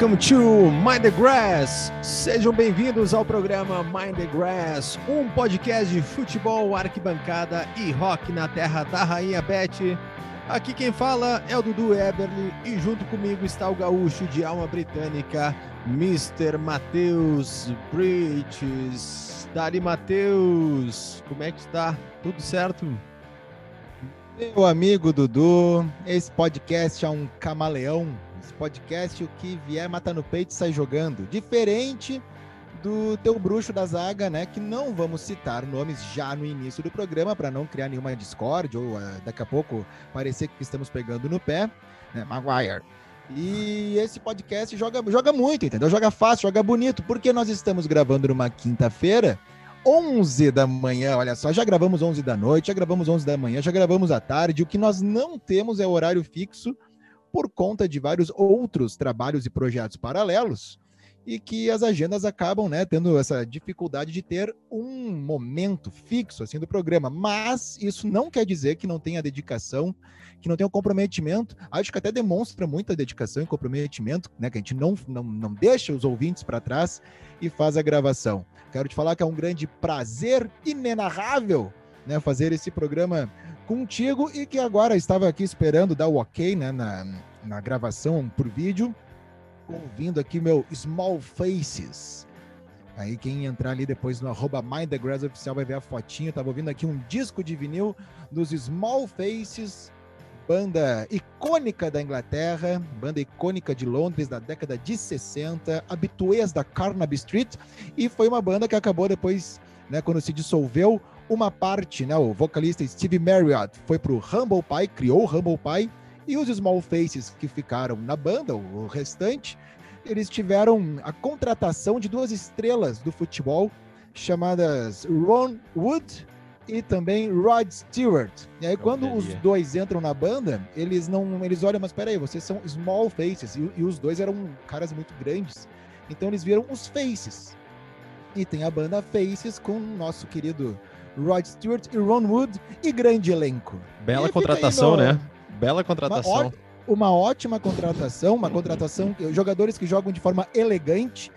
Welcome to Mind the Grass. Sejam bem-vindos ao programa Mind the Grass, um podcast de futebol, arquibancada e rock na terra da Rainha Beth. Aqui quem fala é o Dudu Eberly e junto comigo está o gaúcho de alma britânica, Mr. Matheus Bridges. Dali Matheus, como é que está? Tudo certo? Meu amigo Dudu, esse podcast é um camaleão. Esse podcast, o que vier mata no peito sai jogando. Diferente do teu bruxo da zaga, né? Que não vamos citar nomes já no início do programa para não criar nenhuma discórdia ou uh, daqui a pouco parecer que estamos pegando no pé. Né? Maguire. E esse podcast joga, joga muito, entendeu? Joga fácil, joga bonito, porque nós estamos gravando numa quinta-feira 11 da manhã, olha só, já gravamos 11 da noite, já gravamos 11 da manhã, já gravamos à tarde. O que nós não temos é horário fixo por conta de vários outros trabalhos e projetos paralelos e que as agendas acabam, né, tendo essa dificuldade de ter um momento fixo assim do programa. Mas isso não quer dizer que não tenha dedicação, que não tenha comprometimento. Acho que até demonstra muita dedicação e comprometimento, né, que a gente não não, não deixa os ouvintes para trás e faz a gravação. Quero te falar que é um grande prazer inenarrável né, fazer esse programa contigo e que agora estava aqui esperando dar o ok né, na, na gravação por vídeo, ouvindo aqui meu Small Faces. Aí quem entrar ali depois no arroba Mind the Grass Oficial vai ver a fotinha. Tava ouvindo aqui um disco de vinil dos Small Faces, banda icônica da Inglaterra, banda icônica de Londres da década de 60, habituês da Carnaby Street, e foi uma banda que acabou depois, né, quando se dissolveu, uma parte, né, o vocalista Steve Marriott foi pro Humble Pie, criou o Humble Pie, e os Small Faces que ficaram na banda, o restante, eles tiveram a contratação de duas estrelas do futebol chamadas Ron Wood e também Rod Stewart. E aí, quando os dois entram na banda, eles não. Eles olham, mas peraí, vocês são small faces. E, e, os dois eram caras muito grandes. Então eles viram os faces. E tem a banda Faces com o nosso querido Rod Stewart e Ron Wood e grande elenco. Bela contratação, no... né? Bela contratação. Uma, uma ótima contratação, uma contratação, jogadores que jogam de forma elegante.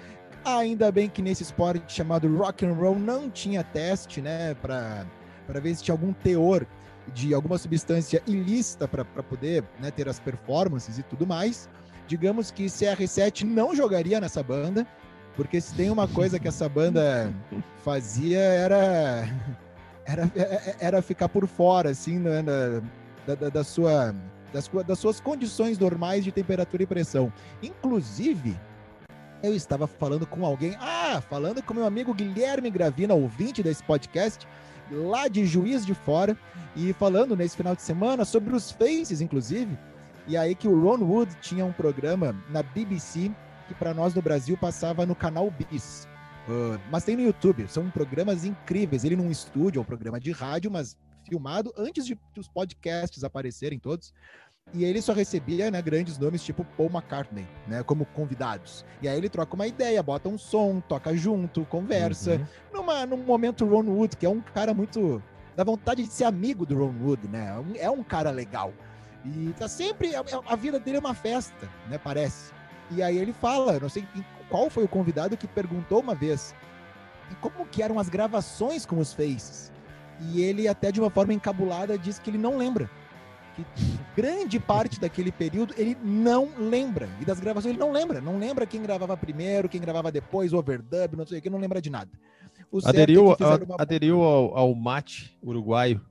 Ainda bem que nesse esporte chamado rock and roll não tinha teste, né, para para ver se tinha algum teor de alguma substância ilícita para poder né, ter as performances e tudo mais. Digamos que CR7 não jogaria nessa banda, porque se tem uma coisa que essa banda fazia era era, era ficar por fora, assim, né, da, da, da sua, das, das suas condições normais de temperatura e pressão. Inclusive, eu estava falando com alguém, ah, falando com meu amigo Guilherme Gravina, ouvinte desse podcast, lá de Juiz de Fora, e falando nesse final de semana sobre os Faces, inclusive, e aí que o Ron Wood tinha um programa na BBC que para nós no Brasil passava no canal Bis. Uh, mas tem no YouTube, são programas incríveis. Ele num estúdio, é um programa de rádio, mas filmado antes de os podcasts aparecerem todos. E ele só recebia né, grandes nomes tipo Paul McCartney, né, como convidados. E aí ele troca uma ideia, bota um som, toca junto, conversa. Uhum. Numa, num momento Ron Wood, que é um cara muito. dá vontade de ser amigo do Ron Wood, né? É um cara legal. E tá sempre. A, a vida dele é uma festa, né? Parece. E aí ele fala, não sei qual foi o convidado que perguntou uma vez como que eram as gravações com os Faces. E ele, até de uma forma encabulada, disse que ele não lembra que grande parte daquele período ele não lembra. E das gravações ele não lembra. Não lembra quem gravava primeiro, quem gravava depois, overdub, não sei o que, não lembra de nada. O aderiu é uma... aderiu ao, ao mate uruguaio.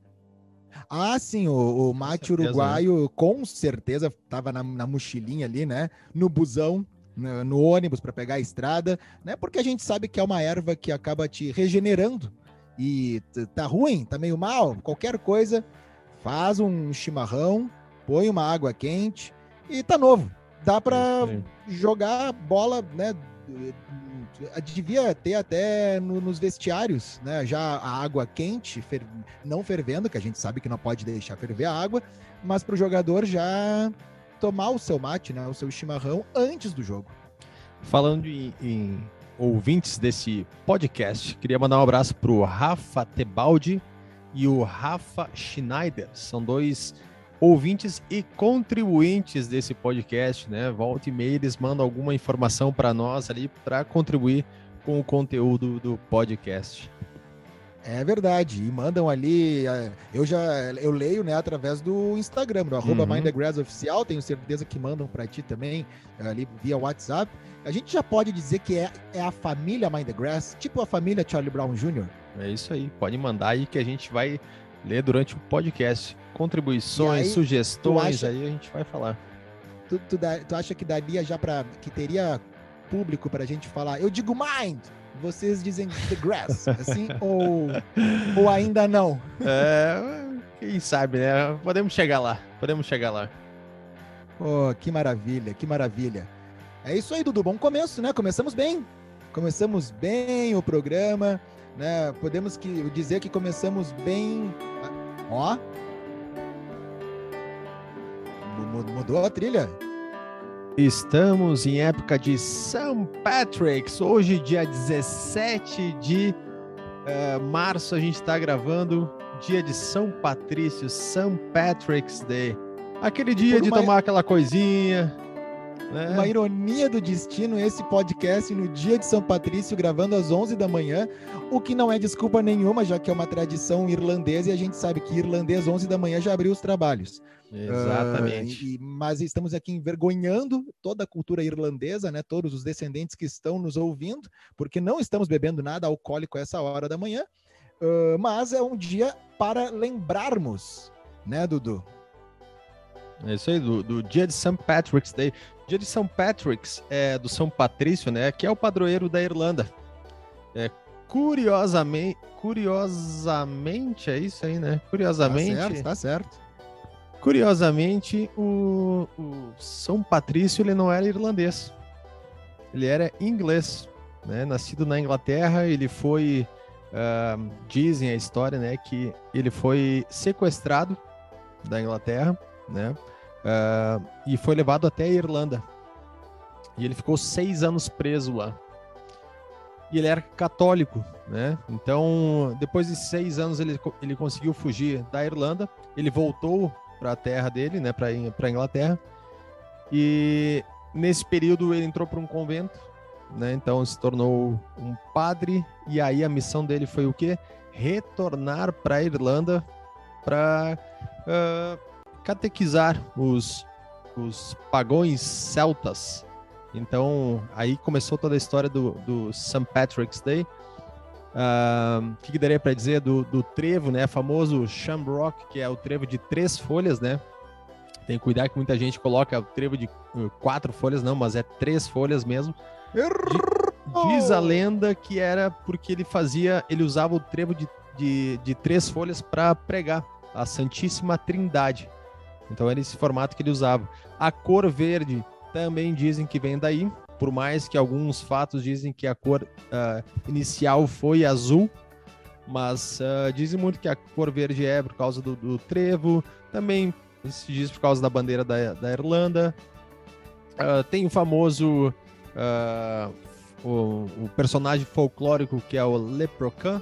Ah, sim, o, o mate com uruguaio né? com certeza estava na, na, mochilinha ali, né? No busão, no, no ônibus para pegar a estrada, né? Porque a gente sabe que é uma erva que acaba te regenerando e tá ruim, tá meio mal, qualquer coisa, faz um chimarrão, põe uma água quente e tá novo. Dá para jogar bola, né? Devia ter até no, nos vestiários, né? Já a água quente, fer... não fervendo, que a gente sabe que não pode deixar ferver a água, mas para o jogador já tomar o seu mate, né? O seu chimarrão antes do jogo. Falando em, em ouvintes desse podcast, queria mandar um abraço pro Rafa Tebaldi, e o Rafa Schneider. São dois ouvintes e contribuintes desse podcast, né? Volta e meia eles mandam alguma informação para nós ali para contribuir com o conteúdo do podcast. É verdade, e mandam ali, é, eu já eu leio, né, através do Instagram, do arroba uhum. Oficial, tenho certeza que mandam para ti também, ali via WhatsApp. A gente já pode dizer que é, é a família Mind the Grass, tipo a família Charlie Brown Jr. É isso aí, pode mandar aí que a gente vai ler durante o podcast. Contribuições, aí, sugestões, acha, aí a gente vai falar. Tu, tu, tu acha que daria já para que teria público para a gente falar? Eu digo Mind, vocês dizem The Grass, assim, ou, ou ainda não? É, quem sabe, né? Podemos chegar lá, podemos chegar lá. Oh, que maravilha, que maravilha. É isso aí, Dudu. Bom começo, né? Começamos bem. Começamos bem o programa, né? Podemos que, dizer que começamos bem. Ó. Mudou a trilha. Estamos em época de St. Patrick's. Hoje, dia 17 de uh, março, a gente está gravando dia de São Patrício, St. Patrick's Day. Aquele dia Por de uma... tomar aquela coisinha, é. Uma ironia do destino esse podcast no dia de São Patrício, gravando às 11 da manhã, o que não é desculpa nenhuma, já que é uma tradição irlandesa e a gente sabe que irlandês 11 da manhã já abriu os trabalhos. Exatamente. Uh, e, mas estamos aqui envergonhando toda a cultura irlandesa, né? Todos os descendentes que estão nos ouvindo, porque não estamos bebendo nada alcoólico a essa hora da manhã. Uh, mas é um dia para lembrarmos, né, Dudu? É isso aí, do, do dia de St. Patrick's Day. Dia de São Patrick's, é, do São Patrício, né? Que é o padroeiro da Irlanda. É, curiosamente, curiosamente, é isso aí, né? Curiosamente. Tá certo, tá certo. Curiosamente, o, o São Patrício ele não era irlandês. Ele era inglês, né? Nascido na Inglaterra, ele foi. Uh, dizem a história, né? Que ele foi sequestrado da Inglaterra, né? Uh, e foi levado até a Irlanda. E ele ficou seis anos preso lá. E ele era católico, né? Então, depois de seis anos, ele, ele conseguiu fugir da Irlanda. Ele voltou para a terra dele, né? Para a Inglaterra. E nesse período, ele entrou para um convento, né? Então, se tornou um padre. E aí, a missão dele foi o quê? Retornar para a Irlanda para. Uh, ah, catequizar os, os pagões celtas. Então, aí começou toda a história do, do St. Patrick's Day. O uh, que, que, daria para dizer do, do trevo, né? Famoso shamrock, que é o trevo de três folhas, né? Tem que cuidar que muita gente coloca o trevo de uh, quatro folhas, não, mas é três folhas mesmo. Diz a lenda que era porque ele fazia, ele usava o trevo de, de, de três folhas para pregar a Santíssima Trindade. Então era esse formato que ele usava. A cor verde também dizem que vem daí, por mais que alguns fatos dizem que a cor uh, inicial foi azul, mas uh, dizem muito que a cor verde é por causa do, do, trevo, também se diz por causa da bandeira da, da Irlanda. Uh, tem o famoso o, o, personagem folclórico que é o Leprechaun,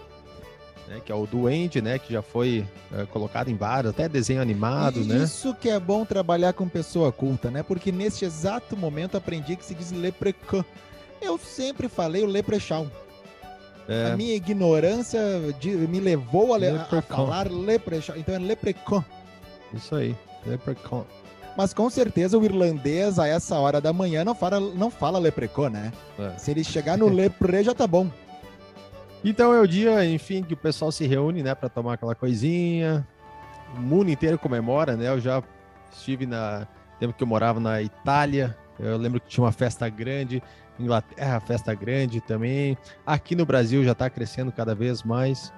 né, que é o Duende, né, que já foi é, colocado em vários, até desenho animado, né? Isso que é bom trabalhar com pessoa culta, né? Porque neste exato momento aprendi que se diz leprechaun. Eu sempre falei o leprechaun. É. A minha ignorância de, me levou a, a, falar leprechaun. Então é leprechaun. Isso aí, leprechaun. Mas com certeza o irlandês a essa hora da manhã não fala, não fala leprechaun, né? É. Se ele chegar no lepre já tá bom. Então é o dia, enfim, que o pessoal se reúne, né, para tomar aquela coisinha. O mundo inteiro comemora, né? Eu já estive na tempo que eu morava na Itália. Eu lembro que tinha uma festa grande, Inglaterra, festa grande também. Aqui no Brasil já está crescendo cada vez mais.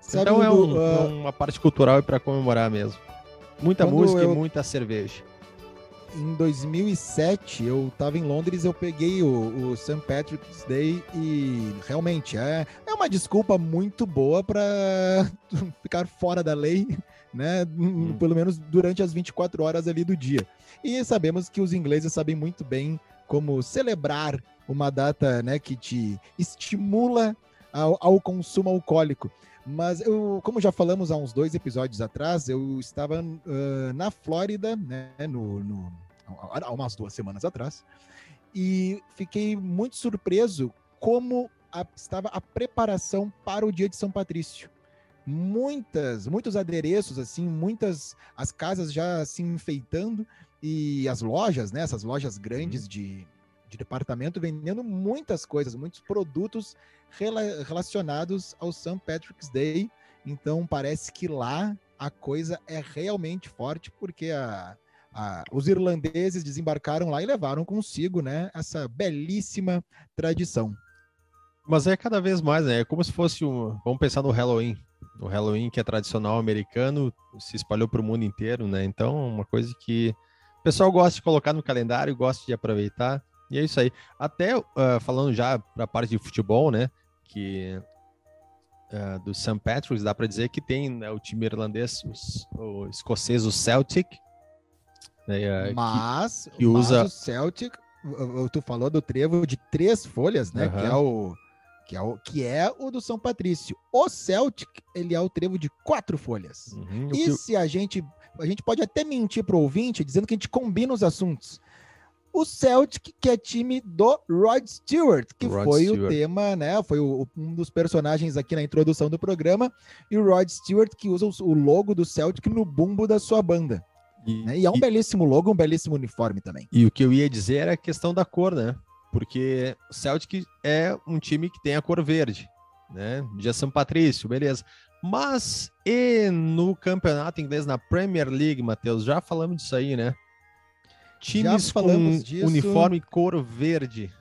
Sabe então é um, uh... uma parte cultural para comemorar mesmo. Muita música eu... e muita cerveja em 2007 eu estava em Londres, eu peguei o, o St. Patrick's Day e realmente é, é uma desculpa muito boa para ficar fora da lei, né? Hum. Pelo menos durante as 24 horas ali do dia. E sabemos que os ingleses sabem muito bem como celebrar uma data, né, que te estimula ao, ao consumo alcoólico. Mas eu, como já falamos há uns dois episódios atrás, eu estava uh, na Flórida, né, no, no, há umas duas semanas atrás, e fiquei muito surpreso como a, estava a preparação para o dia de São Patrício. Muitas, muitos adereços, assim, muitas, as casas já se enfeitando e as lojas, né, essas lojas grandes uhum. de, de departamento vendendo muitas coisas, muitos produtos rela relacionados ao St. Patrick's Day. Então parece que lá a coisa é realmente forte, porque a, a, os irlandeses desembarcaram lá e levaram consigo né, essa belíssima tradição. Mas é cada vez mais, né? É como se fosse um. Vamos pensar no Halloween. O Halloween, que é tradicional americano, se espalhou para o mundo inteiro, né? Então, uma coisa que o pessoal gosta de colocar no calendário, gosta de aproveitar. E é isso aí. Até uh, falando já para a parte de futebol, né? Que uh, do St. Patrick's, dá para dizer que tem né, o time irlandês, os, o escocês, o Celtic. Né, uh, mas, que, que usa... mas o Celtic, tu falou do trevo de três folhas, né? Que é o que é o que é o do São Patrício. O Celtic, ele é o trevo de quatro folhas. Uhum, e que... se a gente a gente pode até mentir pro ouvinte dizendo que a gente combina os assuntos o Celtic, que é time do Rod Stewart, que Rod foi Stewart. o tema, né? Foi o, um dos personagens aqui na introdução do programa. E o Rod Stewart, que usa o logo do Celtic no bumbo da sua banda. E, né? e é um e, belíssimo logo, um belíssimo uniforme também. E o que eu ia dizer era a questão da cor, né? Porque o Celtic é um time que tem a cor verde, né? Dia São Patrício, beleza. Mas e no campeonato inglês, na Premier League, Matheus, já falamos disso aí, né? times com disso. uniforme cor verde.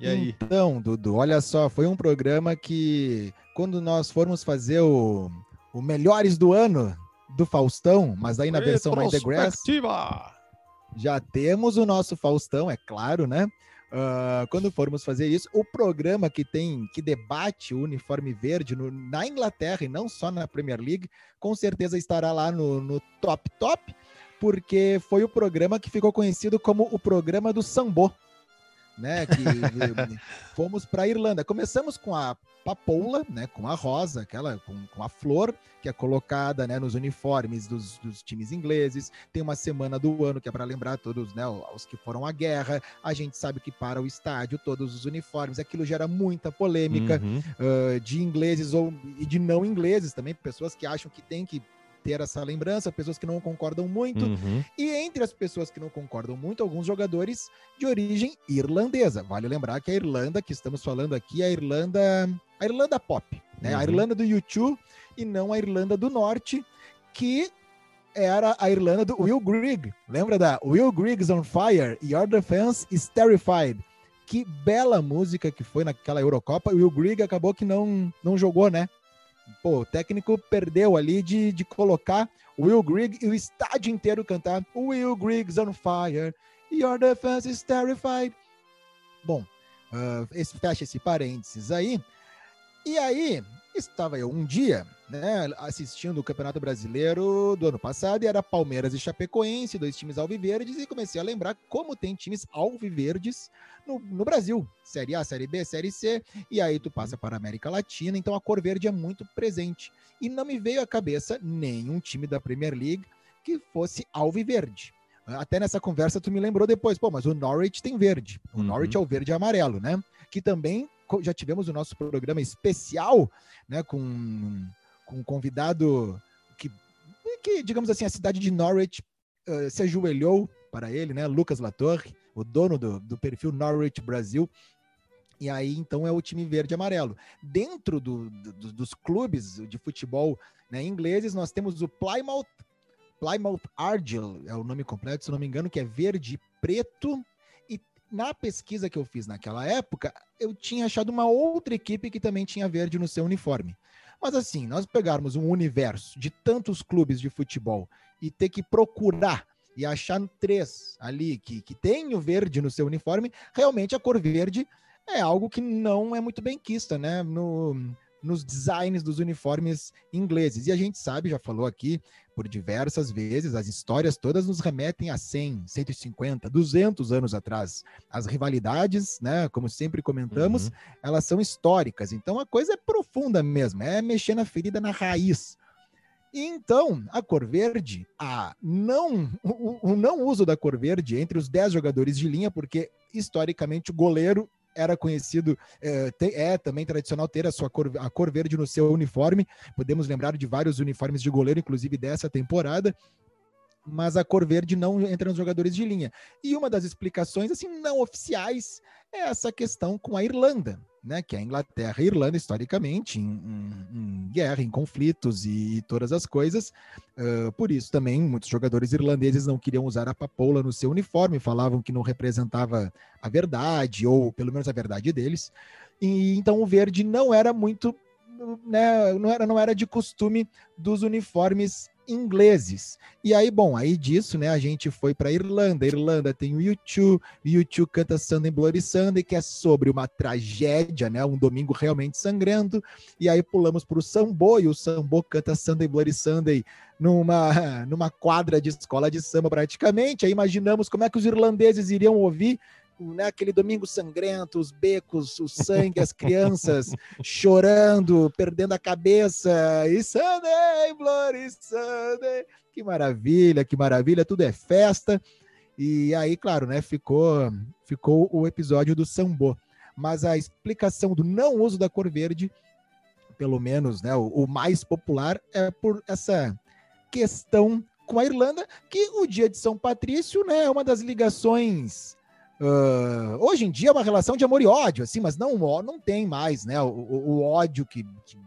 E aí? Então, Dudu, olha só, foi um programa que quando nós formos fazer o, o Melhores do Ano do Faustão, mas aí na versão Mind the Grass, já temos o nosso Faustão, é claro, né? Uh, quando formos fazer isso, o programa que tem que debate o uniforme verde no, na Inglaterra e não só na Premier League, com certeza estará lá no, no top top porque foi o programa que ficou conhecido como o programa do Sambô. Né, que fomos para a Irlanda. Começamos com a papoula, né, com a rosa, aquela com, com a flor que é colocada, né, nos uniformes dos, dos, times ingleses. Tem uma semana do ano que é para lembrar todos, né, os que foram à guerra. A gente sabe que para o estádio todos os uniformes, aquilo gera muita polêmica uhum. uh, de ingleses ou e de não ingleses também, pessoas que acham que tem que ter essa lembrança, pessoas que não concordam muito. Uhum. E entre as pessoas que não concordam muito, alguns jogadores de origem irlandesa. Vale lembrar que a Irlanda, que estamos falando aqui, é a Irlanda, a Irlanda pop, né? Uhum. A Irlanda do YouTube e não a Irlanda do Norte, que era a Irlanda do Will Grigg. Lembra da Will Grigg's on Fire? Your Defense is Terrified. Que bela música que foi naquela Eurocopa. O Will Grigg acabou que não, não jogou, né? Pô, o técnico perdeu ali de, de colocar o Will Grigg e o estádio inteiro cantar Will Grigg's on fire, your defense is terrified. Bom, uh, esse, fecha esse parênteses aí. E aí, estava eu um dia, né, assistindo o Campeonato Brasileiro do ano passado, e era Palmeiras e Chapecoense, dois times alviverdes, e comecei a lembrar como tem times alviverdes no, no Brasil. Série A, Série B, Série C, e aí tu passa para a América Latina, então a cor verde é muito presente. E não me veio à cabeça nenhum time da Premier League que fosse alviverde. Até nessa conversa tu me lembrou depois, pô, mas o Norwich tem verde. O uhum. Norwich é o verde e amarelo, né? Que também já tivemos o nosso programa especial, né, com, com um convidado que, que, digamos assim, a cidade de Norwich uh, se ajoelhou para ele, né, Lucas Latorre, o dono do, do perfil Norwich Brasil, e aí, então, é o time verde e amarelo. Dentro do, do, dos clubes de futebol né, ingleses, nós temos o Plymouth, Plymouth Argyle, é o nome completo, se não me engano, que é verde e preto, na pesquisa que eu fiz naquela época, eu tinha achado uma outra equipe que também tinha verde no seu uniforme. Mas assim, nós pegarmos um universo de tantos clubes de futebol e ter que procurar e achar três ali que, que tem o verde no seu uniforme, realmente a cor verde é algo que não é muito bem quista, né? No, nos designs dos uniformes ingleses. E a gente sabe, já falou aqui por diversas vezes, as histórias todas nos remetem a 100, 150, 200 anos atrás. As rivalidades, né, como sempre comentamos, uhum. elas são históricas. Então a coisa é profunda mesmo, é mexer na ferida na raiz. Então, a cor verde, a não, o, o não uso da cor verde entre os 10 jogadores de linha, porque historicamente o goleiro era conhecido, é, é, também tradicional ter a sua cor, a cor verde no seu uniforme. Podemos lembrar de vários uniformes de goleiro, inclusive dessa temporada. Mas a cor verde não entra nos jogadores de linha. E uma das explicações, assim, não oficiais, é essa questão com a Irlanda né, que é a Inglaterra e a Irlanda, historicamente, em, em, em guerra, em conflitos e, e todas as coisas. Uh, por isso também muitos jogadores irlandeses não queriam usar a papoula no seu uniforme, falavam que não representava a verdade, ou pelo menos a verdade deles. E então o verde não era muito, né, não era, não era de costume dos uniformes ingleses. E aí, bom, aí disso, né, a gente foi para Irlanda. Irlanda tem o U2, o U2 canta Sunday Bloody Sunday, que é sobre uma tragédia, né, um domingo realmente sangrento. E aí pulamos para o Sambo, e o Sambo canta Sunday Bloody Sunday numa, numa quadra de escola de samba praticamente. Aí imaginamos como é que os irlandeses iriam ouvir né, aquele domingo sangrento, os becos, o sangue, as crianças chorando, perdendo a cabeça. E Sunday, Bloody Sunday. Que maravilha, que maravilha, tudo é festa. E aí, claro, né, ficou, ficou o episódio do Sambo. Mas a explicação do não uso da cor verde, pelo menos, né, o, o mais popular, é por essa questão com a Irlanda, que o dia de São Patrício né, é uma das ligações Uh, hoje em dia é uma relação de amor e ódio, assim, mas não, não tem mais né, o, o ódio que,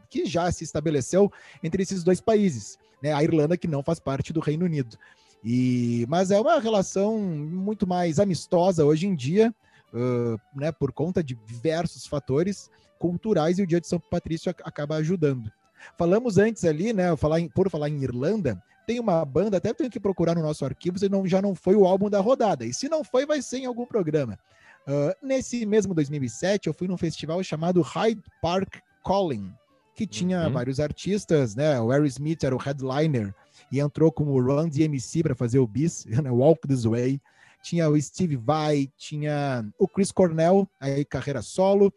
que, já se estabeleceu entre esses dois países. Né, a Irlanda, que não faz parte do Reino Unido. E, mas é uma relação muito mais amistosa hoje em dia, uh, né, por conta de diversos fatores culturais, e o Dia de São Patrício acaba ajudando. Falamos antes ali, né, falar em, por falar em Irlanda, tem uma banda, até tenho que procurar no nosso arquivo se não, já não foi o álbum da rodada. E se não foi, vai ser em algum programa. Uh, nesse mesmo 2007, eu fui num festival chamado Hyde Park Calling, que tinha uhum. vários artistas, né? O Harry Smith era o headliner e entrou como Run DMC para fazer o bis, né? Walk This Way. Tinha o Steve Vai, tinha o Chris Cornell, aí carreira solo,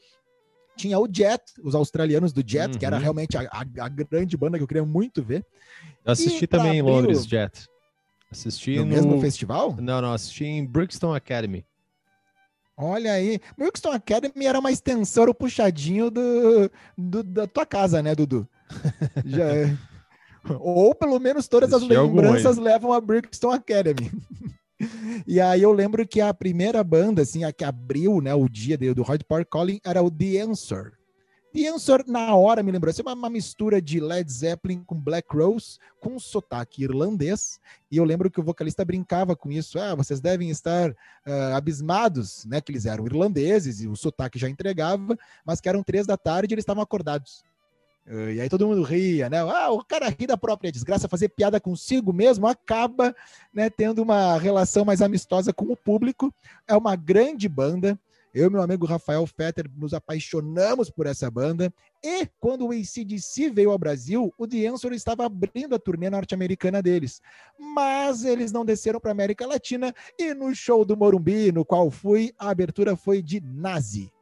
tinha o Jet, os australianos do Jet, uhum. que era uhum. realmente a, a, a, grande banda que eu queria muito ver. Eu assisti e também em Londres, Jet. Assisti no, no, mesmo festival? Não, não, assisti em Brixton Academy. Olha aí, Brixton Academy era uma extensão, o puxadinho do, do, da tua casa, né, Dudu? Já é. Ou pelo menos todas as lembranças levam a Brixton Academy. E aí eu lembro que a primeira banda, assim, a que abriu né, o dia do Hard Park Calling era o The Answer. The Answer, na hora, me lembrou, assim, uma, uma mistura de Led Zeppelin com Black Rose, com sotaque irlandês. E eu lembro que o vocalista brincava com isso. Ah, vocês devem estar uh, abismados, né? Que eles eram irlandeses e o sotaque já entregava, mas que eram três da tarde e eles estavam acordados. Uh, e aí todo mundo ria, né? Ah, o cara ri da própria desgraça, fazer piada consigo mesmo, acaba né, tendo uma relação mais amistosa com o público. É uma grande banda. Eu e meu amigo Rafael Fetter nos apaixonamos por essa banda. E quando o ACDC veio ao Brasil, o The Answer estava abrindo a turnê norte-americana deles. Mas eles não desceram para América Latina e no show do Morumbi, no qual fui, a abertura foi de Nazi.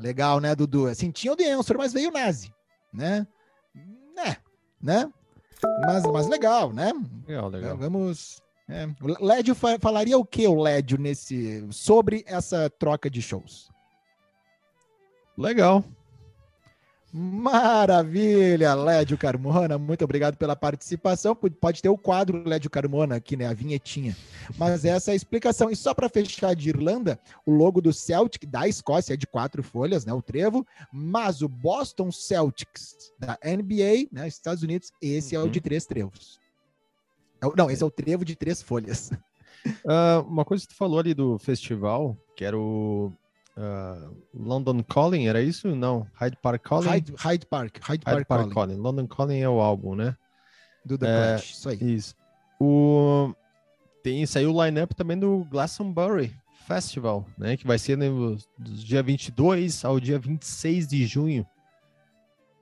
Legal, né, Dudu? Assim, tinha o The Answer, mas veio o Nazi, né? É, né? Mas, mas legal, né? Legal, legal. Vamos... É. O Lédio falaria o que, o Lédio, nesse, sobre essa troca de shows? Legal. Maravilha, Lédio Carmona, muito obrigado pela participação. Pode ter o quadro Lédio Carmona aqui, né? A vinhetinha. Mas essa é a explicação. E só para fechar de Irlanda, o logo do Celtic da Escócia é de quatro folhas, né? O trevo. Mas o Boston Celtics da NBA, né? Estados Unidos, esse uhum. é o de uhum. três trevos. É não, esse é o trevo de três folhas. Uh, uma coisa que tu falou ali do festival, que era o Uh, London Calling, era isso? Não, Hyde Park Calling? Hyde, Hyde Park, Hyde, Hyde Park, Park Calling. Calling. London Calling é o álbum, né? Do The é, Clash, isso aí. Isso. O... Tem, saiu o line-up também do Glastonbury Festival, né? Que vai ser no, do dia 22 ao dia 26 de junho.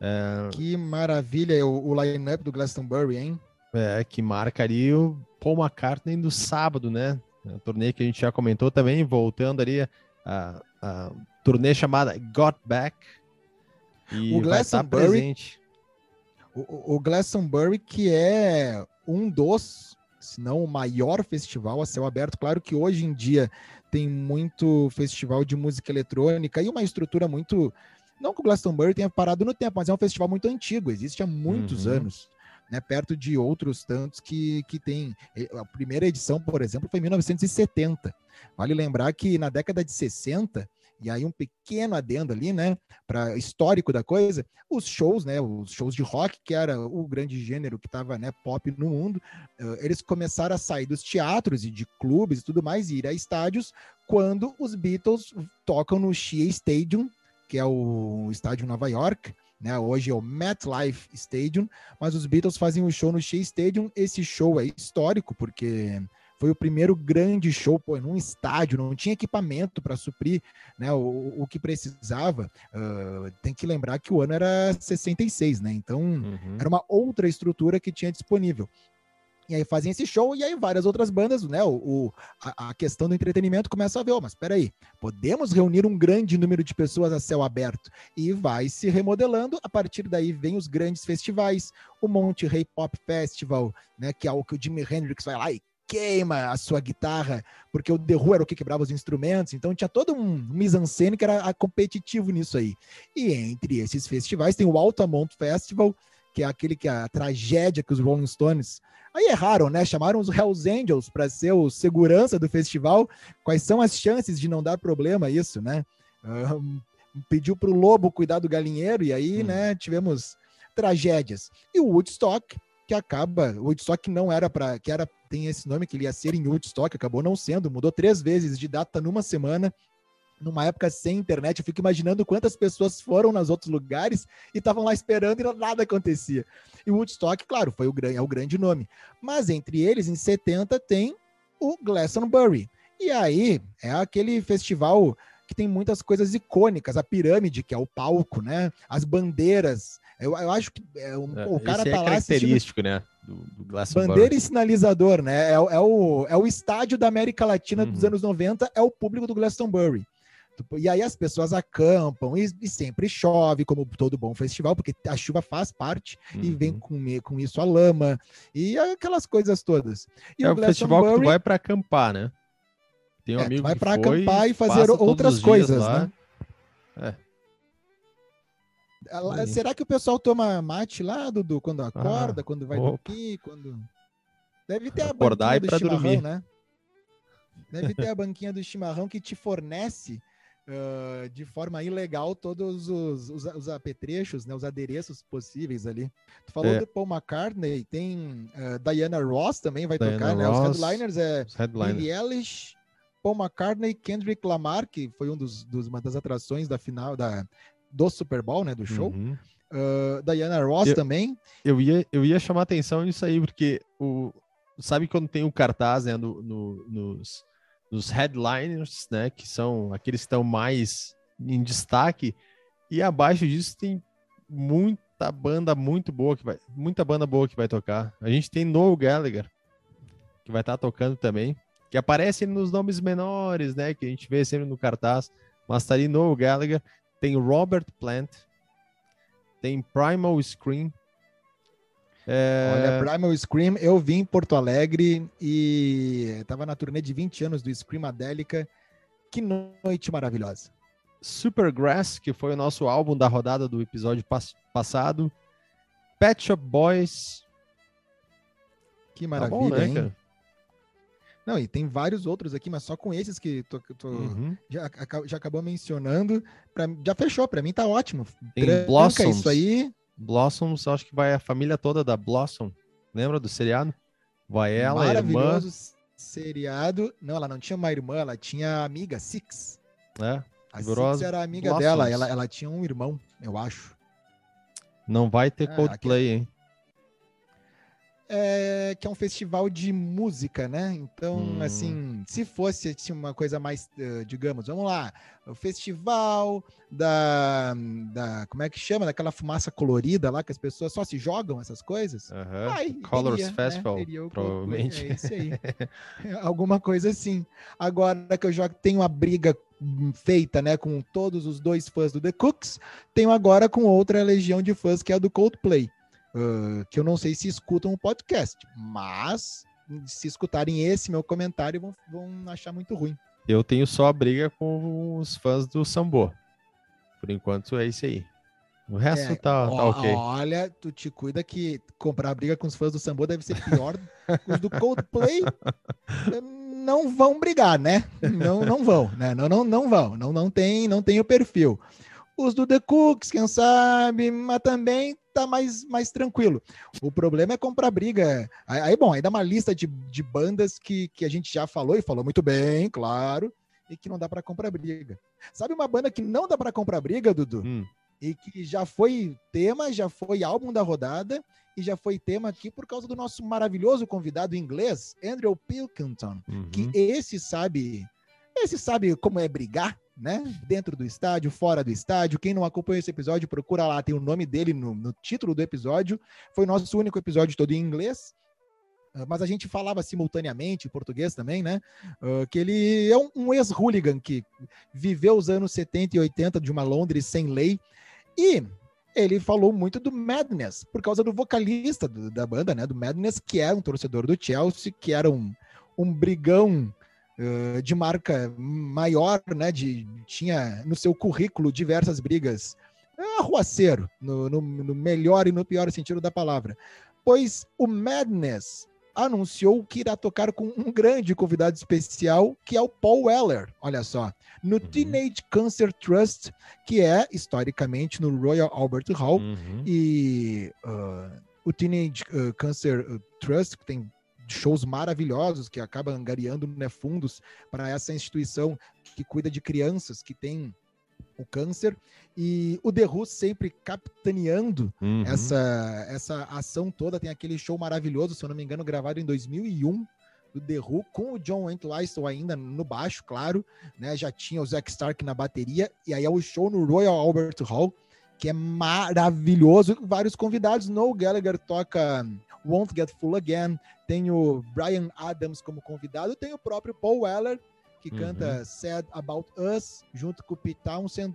É... Que maravilha o, o line-up do Glastonbury, hein? É, que marca ali o Paul McCartney do sábado, né? O torneio que a gente já comentou também, voltando ali a, a turnê chamada Got Back. E o Glastonbury, o, o Glastonbury que é um dos, se não o maior festival a céu aberto. Claro que hoje em dia tem muito festival de música eletrônica e uma estrutura muito não que o Glastonbury tenha parado no tempo, mas é um festival muito antigo, existe há muitos uhum. anos. Né, perto de outros tantos que, que tem. A primeira edição, por exemplo, foi em 1970. Vale lembrar que na década de 60, e aí um pequeno adendo ali, né, para histórico da coisa, os shows, né, os shows de rock, que era o grande gênero que estava, né, pop no mundo, uh, eles começaram a sair dos teatros e de clubes e tudo mais, e ir a estádios, quando os Beatles tocam no Shea Stadium, que é o estádio Nova York, né? Hoje é o MetLife Stadium, mas os Beatles fazem o show no Shea Stadium. Esse show é histórico porque foi o primeiro grande show pô, num estádio, não tinha equipamento para suprir né, o, o que precisava. Uh, tem que lembrar que o ano era 66, né? Então uhum. era uma outra estrutura que tinha disponível. E aí fazem esse show e aí várias outras bandas, né? O, o a, a, questão do entretenimento começa a ver, oh, mas peraí, podemos reunir um grande número de pessoas a céu aberto e vai se remodelando. A partir daí vem os grandes festivais, o Monte Rei Pop Festival, né? Que é o que o Jimi Hendrix vai lá e queima a sua guitarra, porque o The Who era o que quebrava os instrumentos, então tinha todo um mise-en-scène que era competitivo nisso aí. E entre esses festivais tem o Altamont Festival, que é aquele que é a tragédia que os Rolling Stones aí erraram, né? Chamaram os Hells Angels para ser o segurança do festival. Quais são as chances de não dar problema isso, né? Um, pediu para o lobo cuidar do galinheiro e aí, hum. né, tivemos tragédias. E o Woodstock, que acaba, o Woodstock não era para, que era tem esse nome que ele ia ser em Woodstock, acabou não sendo, mudou três vezes de data numa semana numa época sem internet, eu fico imaginando quantas pessoas foram nos outros lugares e estavam lá esperando e nada acontecia. E o Woodstock, claro, foi o, é o grande nome. Mas entre eles, em 70, tem o Glastonbury. E aí é aquele festival que tem muitas coisas icônicas, a pirâmide, que é o palco, né? As bandeiras. Eu, eu acho que é, um, é, o cara tá é lá característico, né? Do, do Bandeira e sinalizador, né? É, é, o, é o estádio da América Latina uhum. dos anos 90, é o público do Glastonbury. E aí as pessoas acampam e, e, sempre chove, como todo bom festival, porque a chuva faz parte uhum. e vem uhum. com, com isso a lama e aquelas coisas todas. E é o, o festival que tu vai para acampar, né? Tem um é, amigo vai para acampar e fazer outras coisas, né? É. Ela, será que o pessoal toma mate lá, Dudu, quando acorda, ah, quando vai opa. dormir, quando deve ter a Acordar banquinha do chimarrão, dormir. né? Deve ter a banquinha do chimarrão que te fornece uh, de forma ilegal todos os, os, os, apetrechos, né, os adereços possíveis ali. Tu falou é. do Paul McCartney, tem uh, Diana Ross também vai Diana tocar, Ross, né? Os headliners é headliners. Billie Eilish, Paul McCartney, Kendrick Lamar, que foi um dos, dos, uma das atrações da final da, do Super Bowl, né, do show. Uhum. Uh, Diana Ross eu, também. Eu ia, eu ia chamar atenção nisso aí, porque o, sabe quando tem o cartaz né, no, no, nos, dos headliners, né, que são aqueles que estão mais em destaque, e abaixo disso tem muita banda muito boa que vai, muita banda boa que vai tocar. A gente tem Noel Gallagher que vai estar tá tocando também, que aparece nos nomes menores, né, que a gente vê sempre no cartaz, mas tá ali Noel Gallagher, tem Robert Plant, tem Primal Scream, é... Olha, Primal Scream, eu vim em Porto Alegre e estava na turnê de 20 anos do Screamadélica. Que noite maravilhosa. Supergrass, que foi o nosso álbum da rodada do episódio pass passado. Pet Shop Boys. Que maravilha, tá bom, né, hein? Cara? Não, e tem vários outros aqui, mas só com esses que tu, tu uhum. já, já acabou mencionando. Pra, já fechou, para mim tá ótimo. Tem Tranca Blossoms. isso aí. Blossoms, acho que vai a família toda da Blossom. Lembra do seriado? Vai ela, Maravilhoso irmã. seriado. Não, ela não tinha uma irmã, ela tinha amiga, Six. É. A Six era amiga Blossoms. dela, ela, ela tinha um irmão, eu acho. Não vai ter ah, Coldplay, aqui... hein? É, que é um festival de música, né? Então, hum. assim, se fosse assim, uma coisa mais, uh, digamos, vamos lá, o festival da, da, como é que chama? Daquela fumaça colorida lá que as pessoas só se jogam essas coisas. Uhum. Ai, Colors teria, né? Festival, né? teria provavelmente. É isso aí. Alguma coisa assim. Agora que eu já tenho a briga feita, né, com todos os dois fãs do The Cooks, tenho agora com outra legião de fãs que é a do Coldplay uh, que eu não sei se escutam o podcast, mas se escutarem esse meu comentário vão, vão achar muito ruim. Eu tenho só a briga com os fãs do Sambo. Por enquanto é isso aí. O resto é, tá, tá ó, ok. Olha, tu te cuida que comprar briga com os fãs do Sambo deve ser pior. os do Coldplay não vão brigar, né? Não, não vão, né? Não, não, não vão. Não, não tem, não tem o perfil. Os do The Cooks, quem sabe, mas também tá mais, mais tranquilo. O problema é comprar briga. Aí, bom, aí dá uma lista de, de bandas que, que a gente já falou e falou muito bem, claro, e que não dá para comprar briga. Sabe uma banda que não dá para comprar briga, Dudu? Hum. E que já foi tema, já foi álbum da rodada e já foi tema aqui por causa do nosso maravilhoso convidado inglês, Andrew Pilkington, uhum. que esse sabe, esse sabe como é brigar, né? Dentro do estádio, fora do estádio. Quem não acompanhou esse episódio, procura lá, tem o nome dele no, no título do episódio. Foi nosso único episódio todo em inglês ah, mas a gente falava simultaneamente em português também, né? Uh, que ele é um, um ex-hooligan que viveu os anos 70 e 80 de uma Londres sem lei. E ele falou muito do Madness, por causa do vocalista do, da banda, né? Do Madness, que era um torcedor do Chelsea, que era um, um brigão uh, de marca maior, né? De, tinha no seu currículo diversas brigas. É arruaceiro, no, no, no melhor e no pior sentido da palavra. Pois o Madness anunciou que irá tocar com um grande convidado especial, que é o Paul Weller, olha só, no uhum. Teenage Cancer Trust, que é historicamente no Royal Albert Hall. Uhum. E uh, o Teenage uh, Cancer Trust, que tem shows maravilhosos que acaba angariando né, fundos para essa instituição que cuida de crianças que têm o câncer e o The Who sempre capitaneando uhum. essa, essa ação toda. Tem aquele show maravilhoso, se eu não me engano, gravado em 2001 do The Who, com o John Entwistle ainda no baixo, claro, né? Já tinha o Zack Stark na bateria, e aí é o show no Royal Albert Hall, que é maravilhoso. Vários convidados. Noel Gallagher toca Won't Get Full Again. Tem o Brian Adams como convidado. Tem o próprio Paul Weller, que uhum. canta Sad About Us, junto com o Pete Townsend.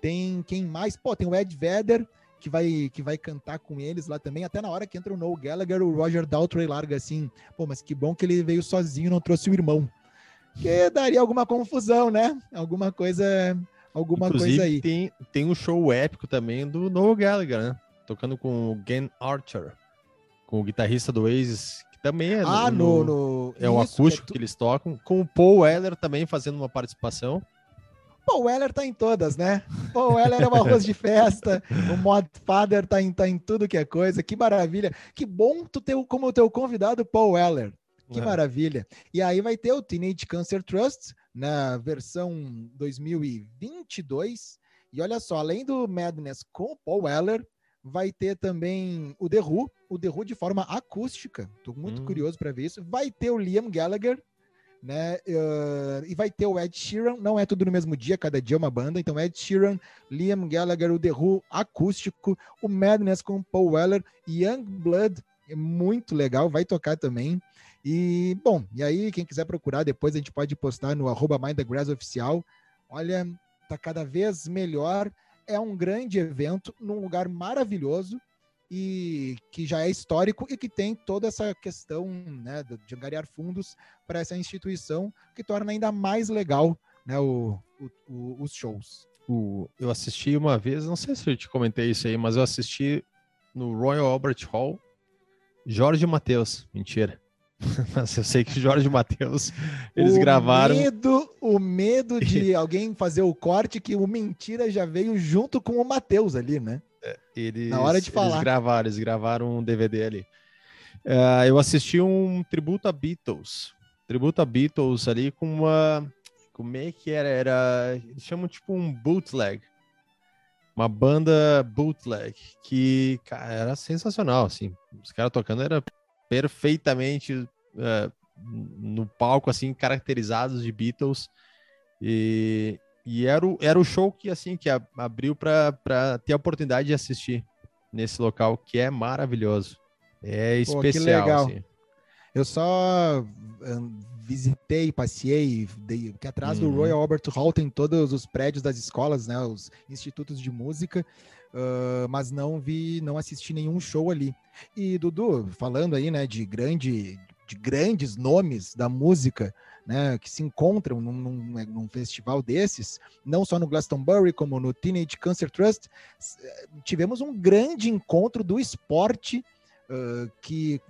Tem quem mais? Pô, tem o Ed Vedder, que vai, que vai cantar com eles lá também. Até na hora que entra o Noel Gallagher, o Roger Daltrey larga assim. Pô, mas que bom que ele veio sozinho, não trouxe o irmão. Que daria alguma confusão, né? Alguma coisa alguma Inclusive, coisa aí. Tem, tem um show épico também do Noel Gallagher, né? Tocando com o Gen Archer, com o guitarrista do Oasis, que também é ah, no, no, é o acústico é tu... que eles tocam, com o Paul Weller também fazendo uma participação. Paul Weller tá em todas, né? Paul Weller é uma arroz de festa, o Mod Father tá em, tá em tudo que é coisa, que maravilha. Que bom tu ter como teu convidado Paul Weller. Que é. maravilha. E aí vai ter o Teenage Cancer Trust, na versão 2022. E olha só, além do Madness com o Paul Weller, vai ter também o The Who, o The Who de forma acústica. Tô muito hum. curioso para ver isso. Vai ter o Liam Gallagher, né? Uh, e vai ter o Ed Sheeran, não é tudo no mesmo dia, cada dia é uma banda. Então, Ed Sheeran, Liam Gallagher, o The Who acústico, o Madness com Paul Weller, Young Blood, é muito legal, vai tocar também. E, bom, e aí, quem quiser procurar, depois a gente pode postar no arroba oficial. Olha, tá cada vez melhor. É um grande evento, num lugar maravilhoso e que já é histórico e que tem toda essa questão né, de angariar fundos para essa instituição, que torna ainda mais legal né, o, o, o, os shows. eu assisti uma vez, não sei se eu te comentei isso aí, mas eu assisti no Royal Albert Hall Jorge Matheus. Mentira. Mas eu sei que Jorge Matheus, eles o gravaram. Medo, o medo de alguém fazer o corte que o Mentira já veio junto com o Matheus ali, né? É, eles, Na hora de falar. Eles gravaram, eles gravaram um DVD ali. Uh, eu assisti um tributo a Beatles. Tributo a Beatles ali com uma. Como é que era? Era. Eles chamam tipo um bootleg. Uma banda bootleg que, cara, era sensacional, assim. Os caras tocando era perfeitamente uh, no palco, assim, caracterizados de Beatles. E, e era, o, era o show que, assim, que abriu para ter a oportunidade de assistir nesse local, que é maravilhoso. É especial, Pô, assim. Eu só visitei, passei, dei, que atrás uhum. do Royal Albert Hall tem todos os prédios das escolas, né, os institutos de música, uh, mas não vi, não assisti nenhum show ali. E Dudu, falando aí, né, de grande, de grandes nomes da música, né, que se encontram num, num, né, num, festival desses, não só no Glastonbury, como no Teenage Cancer Trust, tivemos um grande encontro do esporte Uh, que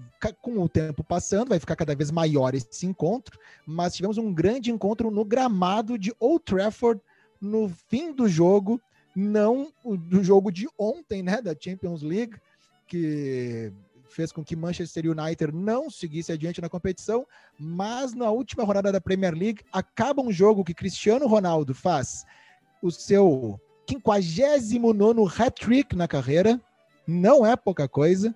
com o tempo passando vai ficar cada vez maior esse encontro, mas tivemos um grande encontro no gramado de Old Trafford no fim do jogo, não do jogo de ontem, né, da Champions League, que fez com que Manchester United não seguisse adiante na competição, mas na última rodada da Premier League acaba um jogo que Cristiano Ronaldo faz o seu 59 hat-trick na carreira, não é pouca coisa.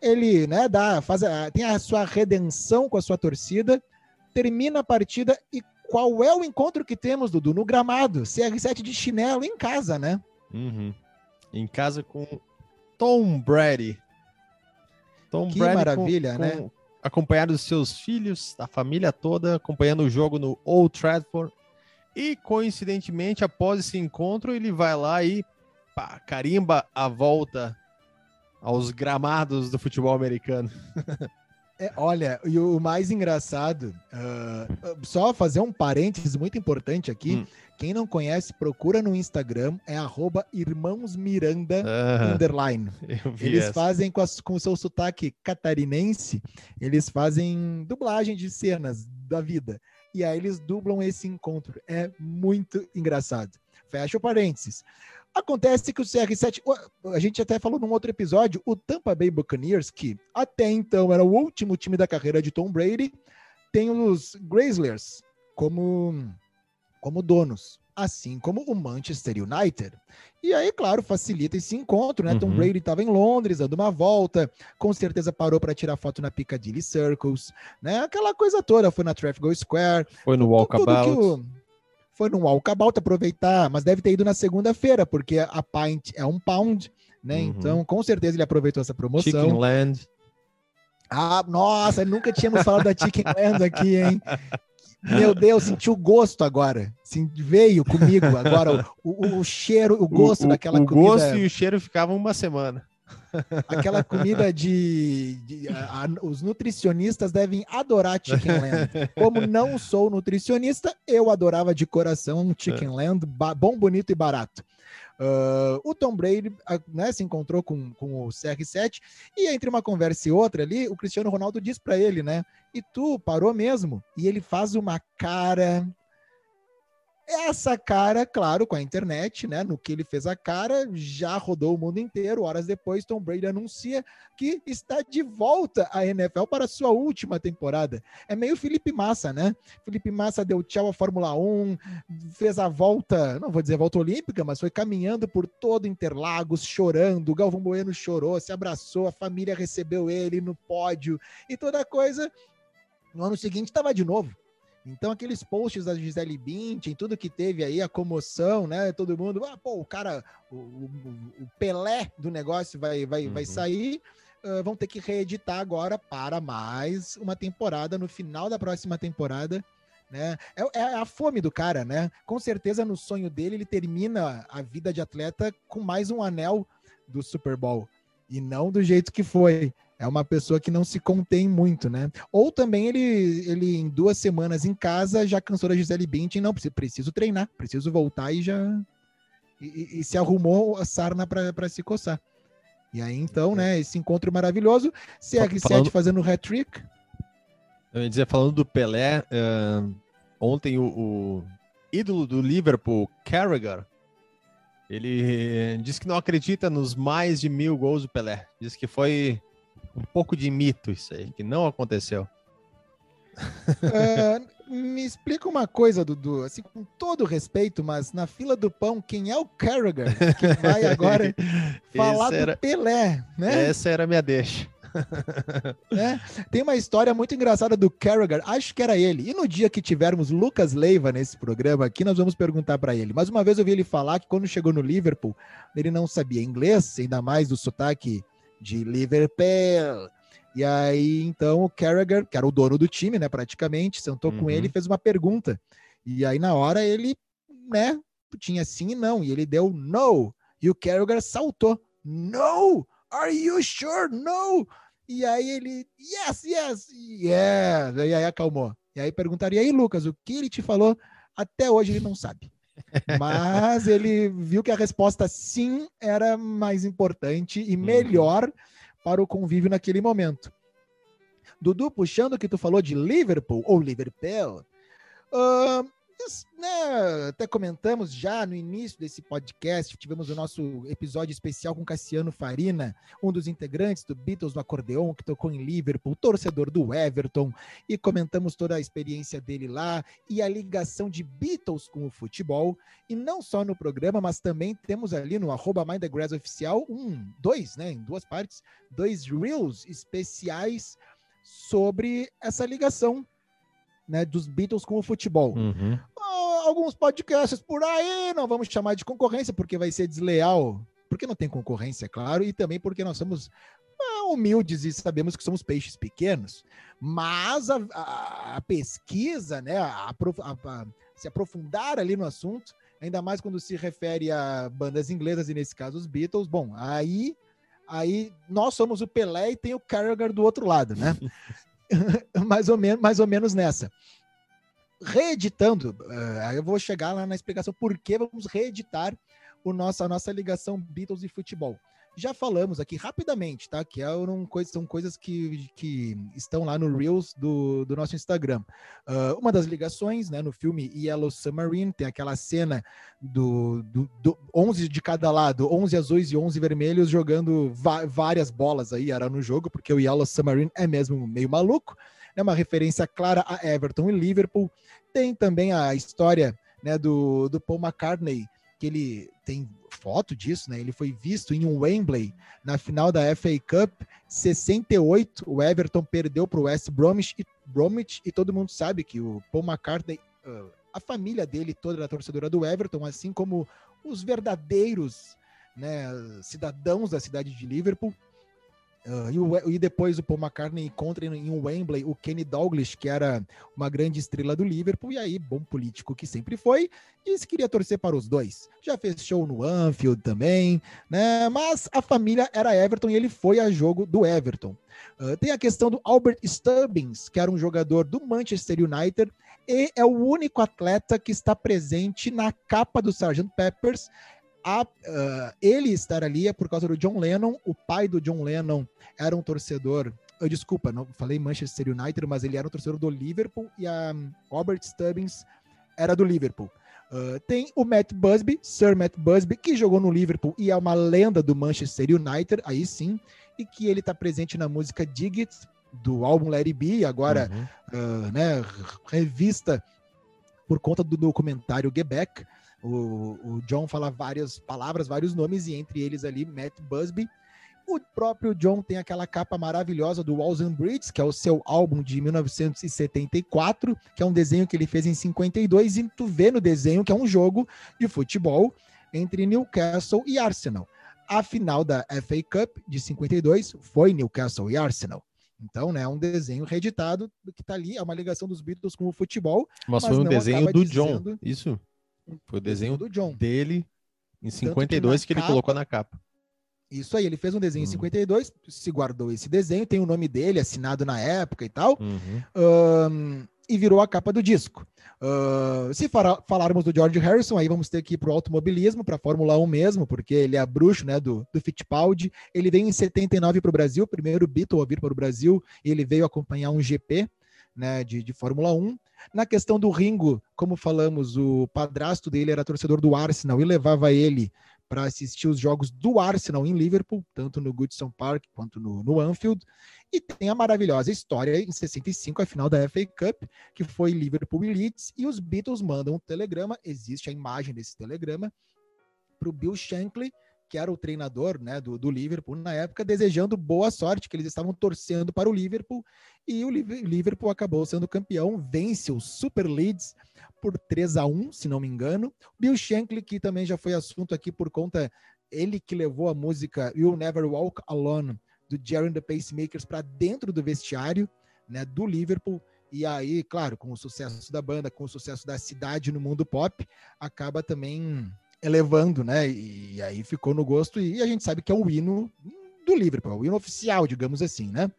Ele né, dá, faz a, tem a sua redenção com a sua torcida, termina a partida e qual é o encontro que temos, Dudu? No gramado, CR7 de chinelo em casa, né? Uhum. Em casa com Tom Brady. Tom que Brady maravilha, com, né? acompanhado dos seus filhos, da família toda, acompanhando o jogo no Old Trafford. E coincidentemente, após esse encontro, ele vai lá e pá, carimba a volta aos gramados do futebol americano. É, olha, e o mais engraçado, uh, só fazer um parênteses muito importante aqui. Hum. Quem não conhece, procura no Instagram, é arroba irmãosmiranda, underline. Eles essa. fazem com, com o seu sotaque catarinense, eles fazem dublagem de cenas da vida. E aí eles dublam esse encontro. É muito engraçado. Fecha o parênteses. Acontece que o CR7, a gente até falou num outro episódio, o Tampa Bay Buccaneers, que até então era o último time da carreira de Tom Brady, tem os Grizzlies como, como donos, assim como o Manchester United. E aí, claro, facilita esse encontro, né? Uhum. Tom Brady estava em Londres, dando uma volta, com certeza parou para tirar foto na Piccadilly Circles, né? Aquela coisa toda, foi na Trafalgar Square. Foi no Walkabout foi num walkabout aproveitar, mas deve ter ido na segunda-feira, porque a pint é um pound, né? Uhum. Então, com certeza ele aproveitou essa promoção. Chicken Land. Ah, nossa, nunca tínhamos falado da Chicken Land aqui, hein? Meu Deus, senti o gosto agora. Veio comigo agora o, o, o cheiro, o gosto o, daquela comida. O gosto e o cheiro ficavam uma semana. Aquela comida de. de a, a, os nutricionistas devem adorar Chicken Land. Como não sou nutricionista, eu adorava de coração um Chicken é. Land bom, bonito e barato. Uh, o Tom Brady né, se encontrou com, com o CR7 e entre uma conversa e outra ali, o Cristiano Ronaldo diz para ele, né? E tu parou mesmo? E ele faz uma cara essa cara, claro, com a internet, né? No que ele fez a cara, já rodou o mundo inteiro. Horas depois, Tom Brady anuncia que está de volta à NFL para sua última temporada. É meio Felipe Massa, né? Felipe Massa deu tchau à Fórmula 1, fez a volta, não vou dizer volta olímpica, mas foi caminhando por todo Interlagos, chorando. O Galvão Bueno chorou, se abraçou, a família recebeu ele no pódio e toda coisa. No ano seguinte estava de novo então, aqueles posts da Gisele Bündchen, tudo que teve aí, a comoção, né? Todo mundo, ah, pô, o cara, o, o, o Pelé do negócio vai, vai, uhum. vai sair. Uh, vão ter que reeditar agora para mais uma temporada, no final da próxima temporada. Né? É, é, a fome do cara, né? Com certeza, no sonho dele, ele termina a vida de atleta com mais um anel do Super Bowl. E não do jeito que foi. É uma pessoa que não se contém muito, né? Ou também ele, ele em duas semanas em casa, já cansou da Gisele Bündchen, não, preciso treinar, preciso voltar e já... E, e se arrumou a sarna para se coçar. E aí, então, né, esse encontro maravilhoso, CR7 falando... fazendo hat-trick. Eu ia dizer, falando do Pelé, uh, ontem o, o, ídolo do Liverpool, Carragher, ele disse que não acredita nos mais de mil gols do Pelé. Diz que foi um pouco de mito isso aí, que não aconteceu. Uh, me explica uma coisa, Dudu, assim, com todo respeito, mas na fila do pão, quem é o Carragher que vai agora falar era, do Pelé, né? Essa era a minha deixa. é, tem uma história muito engraçada do Carragher, acho que era ele. E no dia que tivermos Lucas Leiva nesse programa aqui, nós vamos perguntar para ele. Mas uma vez eu vi ele falar que quando chegou no Liverpool, ele não sabia inglês, ainda mais do sotaque de Liverpool. E aí, então, o Carragher, que era o dono do time, né, praticamente, sentou uhum. com ele e fez uma pergunta. E aí, na hora, ele, né, tinha sim e não. E ele deu no. E o Carragher saltou. No! Are you sure? No! E aí ele, yes, yes, yes. E aí acalmou. E aí perguntaria, e aí, Lucas, o que ele te falou? Até hoje ele não sabe. Mas ele viu que a resposta sim era mais importante e uhum. melhor para o convívio naquele momento. Dudu, puxando o que tu falou de Liverpool ou Liverpool, uh, né, até comentamos já no início desse podcast, tivemos o nosso episódio especial com Cassiano Farina, um dos integrantes do Beatles do Acordeon, que tocou em Liverpool, torcedor do Everton, e comentamos toda a experiência dele lá e a ligação de Beatles com o futebol. E não só no programa, mas também temos ali no arroba Mind the Oficial um, dois, né, em duas partes, dois reels especiais sobre essa ligação né, dos Beatles com o futebol. Uhum. Uh, alguns podcasts por aí, não vamos chamar de concorrência, porque vai ser desleal, porque não tem concorrência, é claro, e também porque nós somos uh, humildes e sabemos que somos peixes pequenos. Mas a, a, a pesquisa, né, a, se aprofundar ali no assunto, ainda mais quando se refere a bandas inglesas e nesse caso os Beatles, bom, aí aí nós somos o Pelé e tem o Carragher do outro lado, né? mais, ou menos, mais ou menos nessa. Reeditando, uh, eu vou chegar lá na explicação por que vamos reeditar o nosso, a nossa ligação Beatles e futebol já falamos aqui rapidamente, tá? Que é são coisas que, que estão lá no Reels do, do nosso Instagram. Uh, uma das ligações, né, no filme Yellow Submarine, tem aquela cena do, do, do 11 de cada lado, 11 azuis e 11 vermelhos, jogando várias bolas aí, era no jogo, porque o Yellow Submarine é mesmo meio maluco. É uma referência clara a Everton e Liverpool. Tem também a história né, do, do Paul McCartney, que ele tem foto disso, né? Ele foi visto em um Wembley na final da FA Cup 68. O Everton perdeu para o West Bromwich e, Bromwich e todo mundo sabe que o Paul McCartney, uh, a família dele toda era torcedora do Everton, assim como os verdadeiros né, cidadãos da cidade de Liverpool. Uh, e, o, e, depois o Paul McCartney encontra em, em Wembley o Kenny Douglas, que era uma grande estrela do Liverpool, e aí, bom político que sempre foi, disse que queria torcer para os dois. Já fez show no Anfield também, né? Mas a família era Everton e ele foi a jogo do Everton. Uh, tem a questão do Albert Stubbins, que era um jogador do Manchester United, e é o único atleta que está presente na capa do Sgt. Peppers a, uh, ele estar ali é por causa do John Lennon. O pai do John Lennon era um torcedor. Eu, desculpa, não falei Manchester United, mas ele era um torcedor do Liverpool e a um, Robert Stubbins era do Liverpool. Uh, tem o Matt Busby, Sir Matt Busby, que jogou no Liverpool e é uma lenda do Manchester United, aí sim, e que ele está presente na música Dig It, do álbum It Be, agora uhum. uh, né, revista por conta do documentário Get Back. O, o John fala várias palavras, vários nomes, e entre eles ali Matt Busby. O próprio John tem aquela capa maravilhosa do Walls and Bridges, que é o seu álbum de 1974, que é um desenho que ele fez em 52, e tu vê no desenho que é um jogo de futebol entre Newcastle e Arsenal. A final da FA Cup de 52 foi Newcastle e Arsenal. Então, né, é um desenho reeditado que tá ali, é uma ligação dos Beatles com o futebol. Mas, mas foi um desenho do dizendo... John, isso? Foi o desenho do John. dele em 52 que, que ele capa, colocou na capa. Isso aí, ele fez um desenho em 52, hum. se guardou esse desenho, tem o nome dele assinado na época e tal, uhum. um, e virou a capa do disco. Uh, se falarmos do George Harrison, aí vamos ter que ir para o automobilismo, para a Fórmula 1 mesmo, porque ele é bruxo né, do, do Fittipaldi. Ele veio em 79 para o Brasil, primeiro Beatle a vir para o Brasil, e ele veio acompanhar um GP né, de, de Fórmula 1. Na questão do Ringo, como falamos, o padrasto dele era torcedor do Arsenal e levava ele para assistir os jogos do Arsenal em Liverpool, tanto no Goodson Park quanto no, no, Anfield. E tem a maravilhosa história em 65, a final da FA Cup, que foi Liverpool e Leeds, e os Beatles mandam um telegrama, existe a imagem desse telegrama, para o Bill Shankly, que era o treinador né, do, do Liverpool na época, desejando boa sorte, que eles estavam torcendo para o Liverpool, e o Liverpool acabou sendo campeão, vence o Super Leeds por 3 a 1 se não me engano. Bill Shankly, que também já foi assunto aqui por conta, ele que levou a música You'll Never Walk Alone, do Jerry and the Pacemakers, para dentro do vestiário né, do Liverpool, e aí, claro, com o sucesso da banda, com o sucesso da cidade no mundo pop, acaba também elevando, né? E, aí ficou no gosto, e a gente sabe que é o hino do Liverpool, é o hino oficial, digamos assim, né?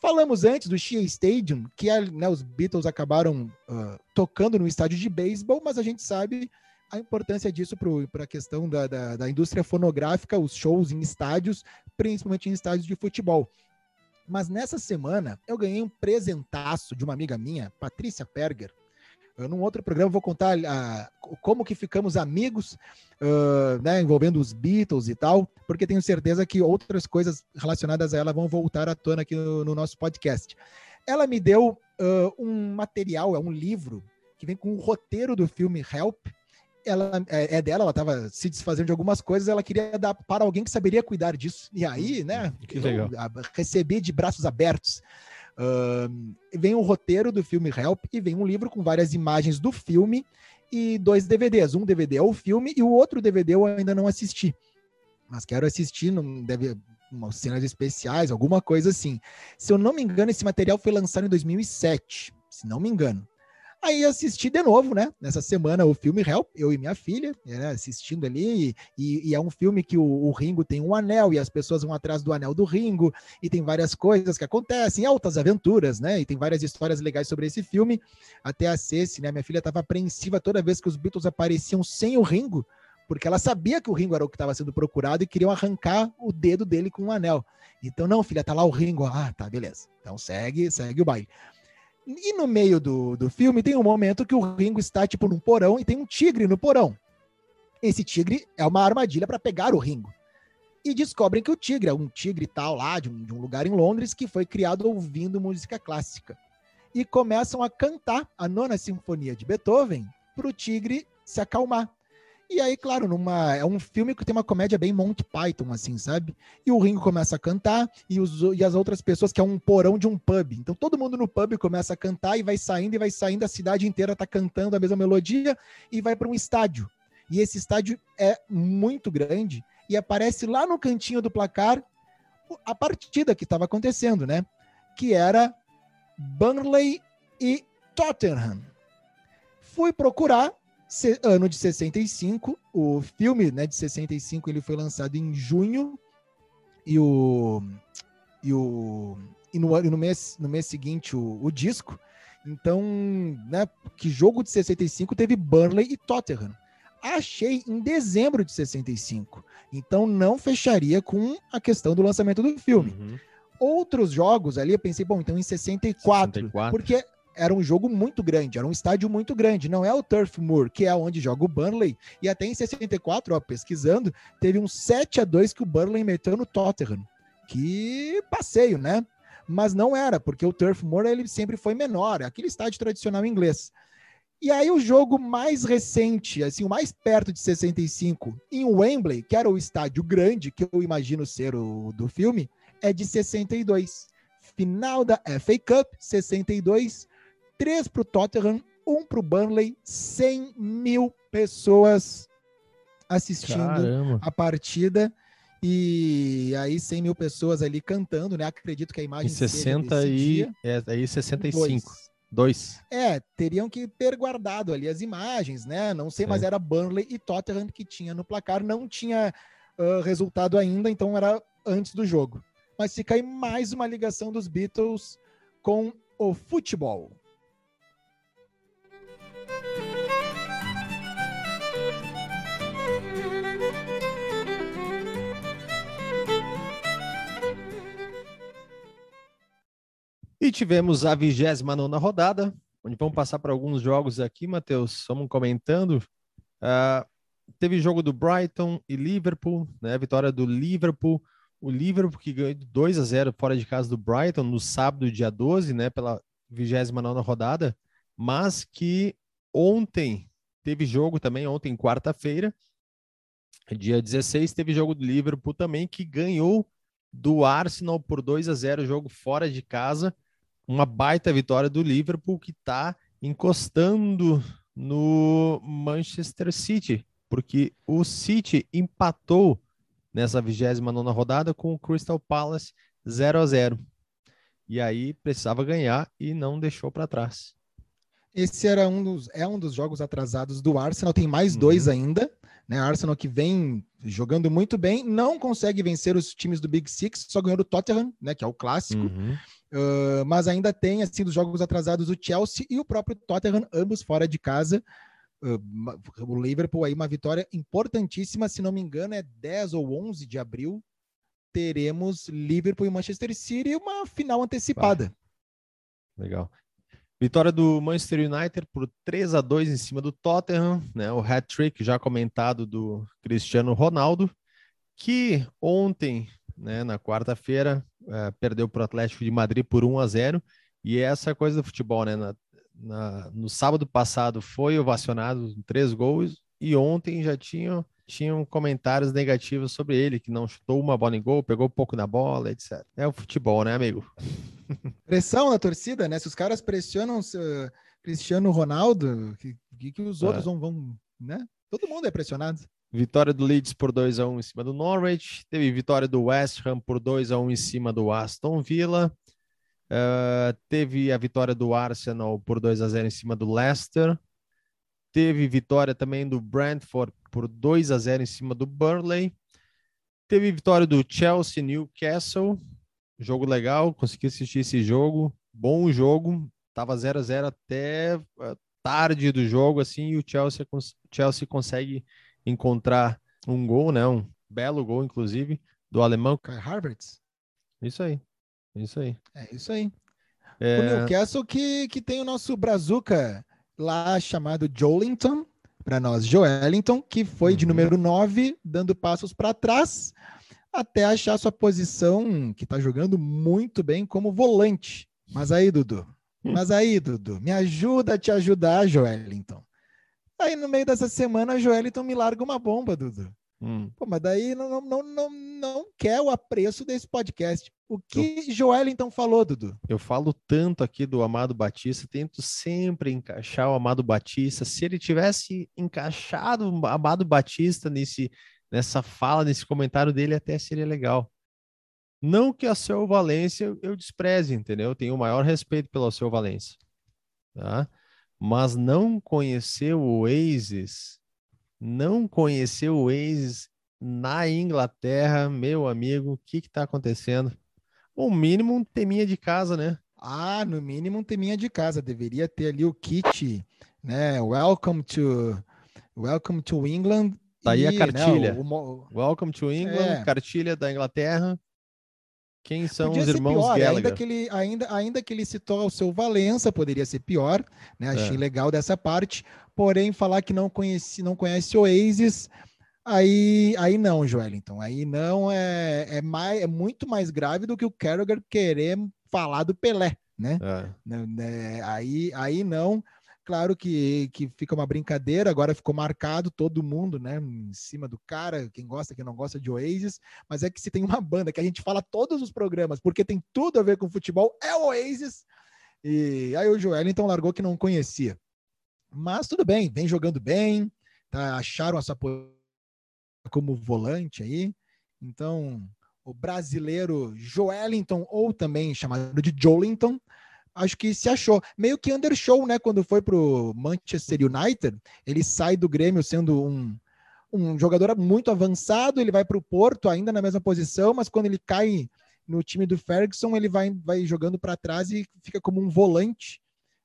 Falamos antes do Shea Stadium, que né, os Beatles acabaram uh, tocando no estádio de beisebol, mas a gente sabe a importância disso para a questão da, da, da, indústria fonográfica, os shows em estádios, principalmente em estádios de futebol. Mas nessa semana eu ganhei um presentaço de uma amiga minha, Patrícia Perger, num outro programa, vou contar uh, como que ficamos amigos, uh, né, envolvendo os Beatles e tal, porque tenho certeza que outras coisas relacionadas a ela vão voltar à tona aqui no, no nosso podcast. Ela me deu uh, um material, é um livro, que vem com o roteiro do filme Help. Ela é, é dela, ela estava se desfazendo de algumas coisas, ela queria dar para alguém que saberia cuidar disso. E aí, né, que legal. recebi de braços abertos. Uh, vem o roteiro do filme Help e vem um livro com várias imagens do filme e dois DVDs. Um DVD é o filme e o outro DVD eu ainda não assisti. Mas quero assistir, não deve umas cenas especiais, alguma coisa assim. Se eu não me engano, esse material foi lançado em 2007, se não me engano. Aí assisti de novo, né? Nessa semana, o filme Help, eu e minha filha, né, assistindo ali. E, e, é um filme que o, o, Ringo tem um anel e as pessoas vão atrás do anel do Ringo. E tem várias coisas que acontecem, altas aventuras, né? E tem várias histórias legais sobre esse filme. Até a Ceci, né? Minha filha estava apreensiva toda vez que os Beatles apareciam sem o Ringo, porque ela sabia que o Ringo era o que estava sendo procurado e queriam arrancar o dedo dele com um anel. Então, não, filha, tá lá o Ringo. Ah, tá, beleza. Então segue, segue o baile. E no meio do, do filme tem um momento que o Ringo está tipo num porão e tem um tigre no porão. Esse tigre é uma armadilha para pegar o Ringo. E descobrem que o tigre é um tigre tal lá, de um, de um lugar em Londres, que foi criado ouvindo música clássica. E começam a cantar a nona sinfonia de Beethoven para o tigre se acalmar. E aí, claro, numa, é um filme que tem uma comédia bem Monty Python, assim, sabe? E o Ringo começa a cantar e, os, e as outras pessoas, que é um porão de um pub. Então todo mundo no pub começa a cantar e vai saindo e vai saindo, a cidade inteira tá cantando a mesma melodia e vai para um estádio. E esse estádio é muito grande e aparece lá no cantinho do placar a partida que estava acontecendo, né? Que era Burnley e Tottenham. Fui procurar ano de 65, o filme né, de 65 ele foi lançado em junho e o e o e no, e no mês no mês seguinte o, o disco. Então, né, que jogo de 65 teve Burnley e Tottenham. Achei em dezembro de 65. Então não fecharia com a questão do lançamento do filme. Uhum. Outros jogos ali eu pensei, bom, então em 64, 64. porque era um jogo muito grande, era um estádio muito grande. Não é o Turf Moor, que é onde joga o Burnley. E até em 64, ó, pesquisando, teve um 7 a 2 que o Burnley meteu no Tottenham. Que passeio, né? Mas não era, porque o Turf Moor ele sempre foi menor, é aquele estádio tradicional inglês. E aí o jogo mais recente, assim, o mais perto de 65, em Wembley, que era o estádio grande, que eu imagino ser o do filme, é de 62. Final da FA Cup, 62, três para o Tottenham, um para o Burnley, 100 mil pessoas assistindo Caramba. a partida. E aí 100 mil pessoas ali cantando, né? Acredito que a imagem... Em 60 e... Dia, é, aí 65. Dois. Dois. É, teriam que ter guardado ali as imagens, né? Não sei, é. mas era Burnley e Tottenham que tinha no placar. Não tinha uh, resultado ainda, então era antes do jogo. Mas fica aí mais uma ligação dos Beatles com o futebol. E tivemos a 29 rodada, onde vamos passar para alguns jogos aqui, Matheus. Vamos comentando. Uh, teve jogo do Brighton e Liverpool, né? Vitória do Liverpool. O Liverpool que ganhou 2 a 0 fora de casa do Brighton no sábado, dia 12, né? Pela 29 rodada. Mas que ontem teve jogo também, ontem, quarta-feira. Dia 16 teve jogo do Liverpool também, que ganhou do Arsenal por 2 a 0 jogo fora de casa. Uma baita vitória do Liverpool que está encostando no Manchester City, porque o City empatou nessa 29 rodada com o Crystal Palace 0 a 0. E aí precisava ganhar e não deixou para trás. Esse era um dos, é um dos jogos atrasados do Arsenal, tem mais uhum. dois ainda. Né? Arsenal que vem jogando muito bem, não consegue vencer os times do Big Six, só ganhou do Tottenham, né? que é o clássico. Uhum. Uh, mas ainda tem, assim, dos jogos atrasados, o Chelsea e o próprio Tottenham, ambos fora de casa. Uh, o Liverpool aí, uma vitória importantíssima, se não me engano, é 10 ou 11 de abril. Teremos Liverpool e Manchester City uma final antecipada. Legal. Vitória do Manchester United por 3 a 2 em cima do Tottenham, né? O hat-trick já comentado do Cristiano Ronaldo, que ontem, né, na quarta-feira, é, perdeu para o Atlético de Madrid por 1 a 0 e é essa coisa do futebol, né? Na, na, no sábado passado foi ovacionado três gols e ontem já tinham, tinham comentários negativos sobre ele, que não chutou uma bola em gol, pegou pouco na bola, etc. É o futebol, né, amigo? Pressão na torcida, né? Se os caras pressionam uh, Cristiano Ronaldo, que, que, que os outros é. vão, vão, né? Todo mundo é pressionado. Vitória do Leeds por 2 a 1 em cima do Norwich. Teve vitória do West Ham por 2 a 1 em cima do Aston Villa. Uh, teve a vitória do Arsenal por 2 a 0 em cima do Leicester. Teve vitória também do Brentford por 2 a 0 em cima do Burnley. Teve vitória do Chelsea Newcastle Jogo legal, consegui assistir esse jogo. Bom jogo. Tava 0 a 0 até eh, tarde do jogo, assim, e o Chelsea, Chelsea consegue encontrar um gol, né? Um belo gol, inclusive, do alemão. Kai Havertz. Isso aí. Isso aí. É isso aí. É... O Newcastle que, que tem o nosso brazuca lá chamado Jolinton, para nós, Joelinton, que foi uhum. de número 9, dando passos para trás até achar sua posição, que está jogando muito bem como volante. Mas aí, Dudu, mas aí, Dudu, me ajuda a te ajudar, Joelinton. Aí no meio dessa semana, Joelinton me larga uma bomba, Dudu. Hum. Pô, mas daí não, não, não, não quer o apreço desse podcast. O que eu, Joelinton falou, Dudu? Eu falo tanto aqui do Amado Batista, tento sempre encaixar o Amado Batista. Se ele tivesse encaixado o Amado Batista nesse nessa fala, nesse comentário dele, até seria legal. Não que a seu Valência eu despreze, entendeu? Eu tenho o maior respeito pelo seu Valência, tá? Mas não conhecer o Oasis, não conhecer o Oasis na Inglaterra, meu amigo, o que está acontecendo? O mínimo um teminha de casa, né? Ah, no mínimo um teminha de casa. Deveria ter ali o kit, né? Welcome to Welcome to England Tá aí a cartilha. Né, o, o... Welcome to England, é. cartilha da Inglaterra. Quem são podia os irmãos pior, Gallagher? Ainda que, ele, ainda, ainda que ele citou o seu Valença, poderia ser pior, né? Achei é. legal dessa parte. Porém, falar que não conhece, não conhece Oasis, aí, aí não, Joelinton. Aí não é, é, mais, é muito mais grave do que o Carragher querer falar do Pelé, né? É. Né? Aí, aí não. Claro que, que fica uma brincadeira, agora ficou marcado todo mundo, né, em cima do cara, quem gosta, quem não gosta de Oasis, mas é que se tem uma banda que a gente fala todos os programas, porque tem tudo a ver com futebol, é Oasis. E aí o Joel então largou que não conhecia. Mas tudo bem, vem jogando bem, tá, acharam essa como volante aí. Então, o brasileiro Joelinton, ou também chamado de Jolinton, acho que se achou. Meio que undershow, né? Quando foi pro Manchester United, ele sai do Grêmio sendo um, um jogador muito avançado, ele vai para o Porto ainda na mesma posição, mas quando ele cai no time do Ferguson, ele vai, vai jogando para trás e fica como um volante.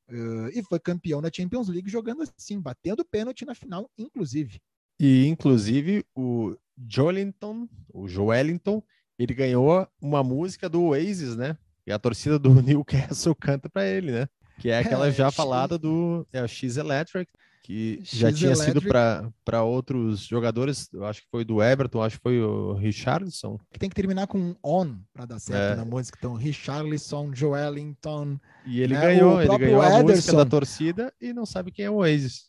Uh, e foi campeão da Champions League jogando assim, batendo pênalti na final, inclusive. E inclusive o Joelinton, o Joelinton, ele ganhou uma música do Oasis, né? E a torcida do Newcastle canta para ele, né? Que é aquela é, já X... falada do é, o X Electric, que X já tinha Electric. sido para outros jogadores, eu acho que foi do Everton, acho que foi o Richardson. Tem que terminar com on para dar certo é. na música. Então, Richarlison, Joelinton. E ele né? ganhou, ele ganhou a música da torcida e não sabe quem é o Oasis.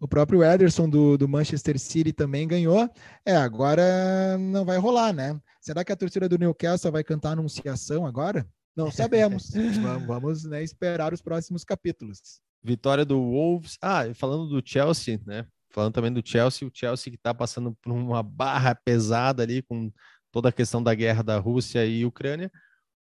O próprio Ederson do, do Manchester City também ganhou. É, agora não vai rolar, né? Será que a torcida do Newcastle vai cantar anunciação agora? Não sabemos. vamos, vamos né, esperar os próximos capítulos. Vitória do Wolves. Ah, falando do Chelsea, né? Falando também do Chelsea, o Chelsea que está passando por uma barra pesada ali com toda a questão da guerra da Rússia e Ucrânia,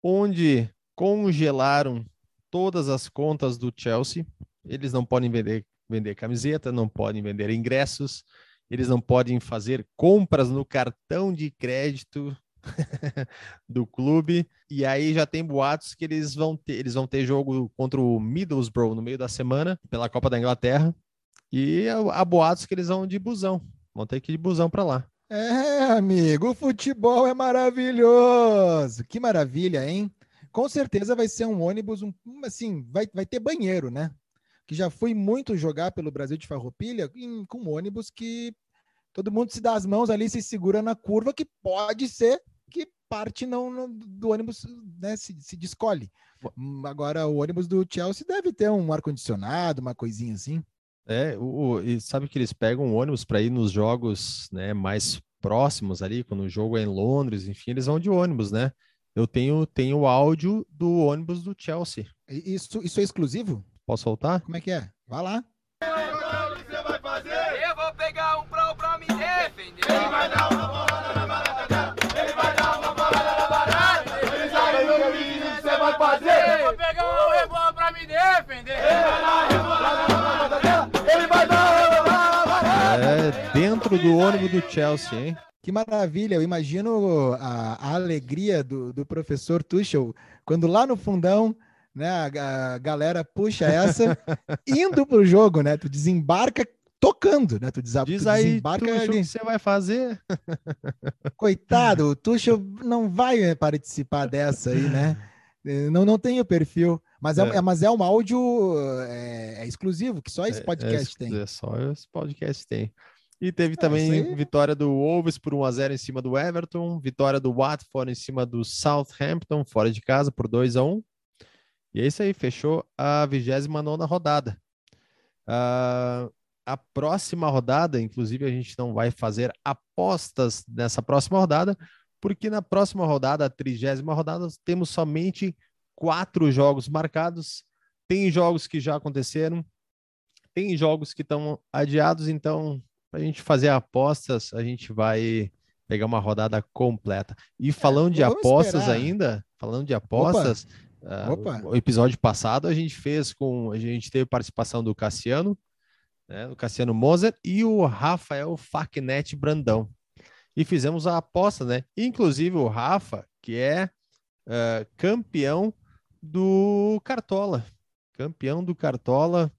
onde congelaram todas as contas do Chelsea. Eles não podem vender, vender camiseta, não podem vender ingressos, eles não podem fazer compras no cartão de crédito do clube. E aí já tem boatos que eles vão ter, eles vão ter jogo contra o Middlesbrough no meio da semana pela Copa da Inglaterra. E há boatos que eles vão de busão. Vão ter que ir de busão para lá. É, amigo, o futebol é maravilhoso. Que maravilha, hein? Com certeza vai ser um ônibus, um, assim, vai, vai ter banheiro, né? Que já fui muito jogar pelo Brasil de Farroupilha em, com ônibus que todo mundo se dá as mãos ali, se segura na curva, que pode ser que parte não, não do ônibus né, se, se descolhe. Agora, o ônibus do Chelsea deve ter um ar-condicionado, uma coisinha assim. É, o, e sabe que eles pegam o ônibus para ir nos jogos né, mais próximos ali, quando o jogo é em Londres, enfim, eles vão de ônibus, né? Eu tenho, tenho o áudio do ônibus do Chelsea. Isso, isso é exclusivo? Posso soltar? Como é que é? Vai lá. É, dentro do ônibus do Chelsea, hein? Que maravilha, eu imagino a, a alegria do, do, professor Tuchel quando lá no fundão, né, a, a galera puxa essa indo pro jogo, né? Tu desembarca tocando, né? Tu, desa Diz tu aí, desembarca Tuchel, ali. o que você vai fazer? Coitado, o Tuchel não vai participar dessa aí, né? É, não, não tem o perfil, mas é, é. é mas é um áudio é, é exclusivo, que só esse é, podcast tem. É, só esse podcast tem. E teve também vitória do Wolves por 1x0 em cima do Everton, vitória do Watford em cima do Southampton, fora de casa, por 2x1. E é isso aí, fechou a 29 rodada. Uh, a próxima rodada, inclusive, a gente não vai fazer apostas nessa próxima rodada, porque na próxima rodada, a trigésima rodada, temos somente quatro jogos marcados. Tem jogos que já aconteceram, tem jogos que estão adiados, então, para a gente fazer apostas, a gente vai pegar uma rodada completa. E é, falando é, de apostas esperar. ainda, falando de apostas, uh, Opa. o episódio passado a gente fez com, a gente teve participação do Cassiano, né, do Cassiano Moser e o Rafael Facnet Brandão e fizemos a aposta, né? Inclusive o Rafa, que é uh, campeão do Cartola. Campeão do Cartola.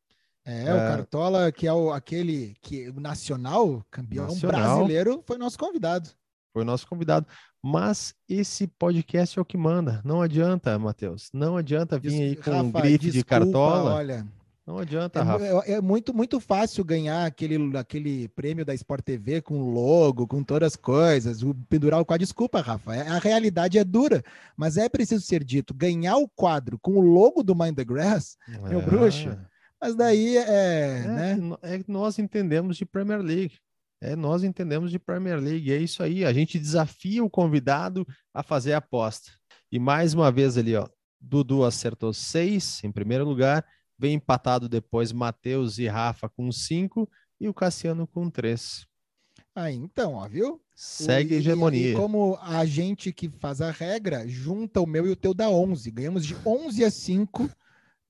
É, uh, o Cartola, que é o, aquele que o nacional, campeão nacional, brasileiro, foi nosso convidado. Foi nosso convidado. Mas esse podcast é o que manda. Não adianta, Matheus. Não adianta vir aí com Rafa, um grife desculpa, de Cartola. Olha, não adianta, é, Rafa. É, é, muito, muito fácil ganhar aquele, aquele prêmio da Sport TV com logo, com todas as coisas, o pendurar o quadro. Desculpa, Rafa, é, a realidade é dura, mas é preciso ser dito: ganhar o quadro com o logo do Mind the Grass, é. meu bruxo. Mas daí é, é, né? é nós entendemos de Premier League. É, nós entendemos de Premier League. É isso aí. A gente desafia o convidado a fazer a aposta. E mais uma vez ali, ó. Dudu acertou seis em primeiro lugar. Vem empatado depois Matheus e Rafa com 5 e o Cassiano com 3. Ah, então, ó, viu? Segue a hegemonia. E, e, como a gente que faz a regra, junta o meu e o teu da 11. Ganhamos de 11 a 5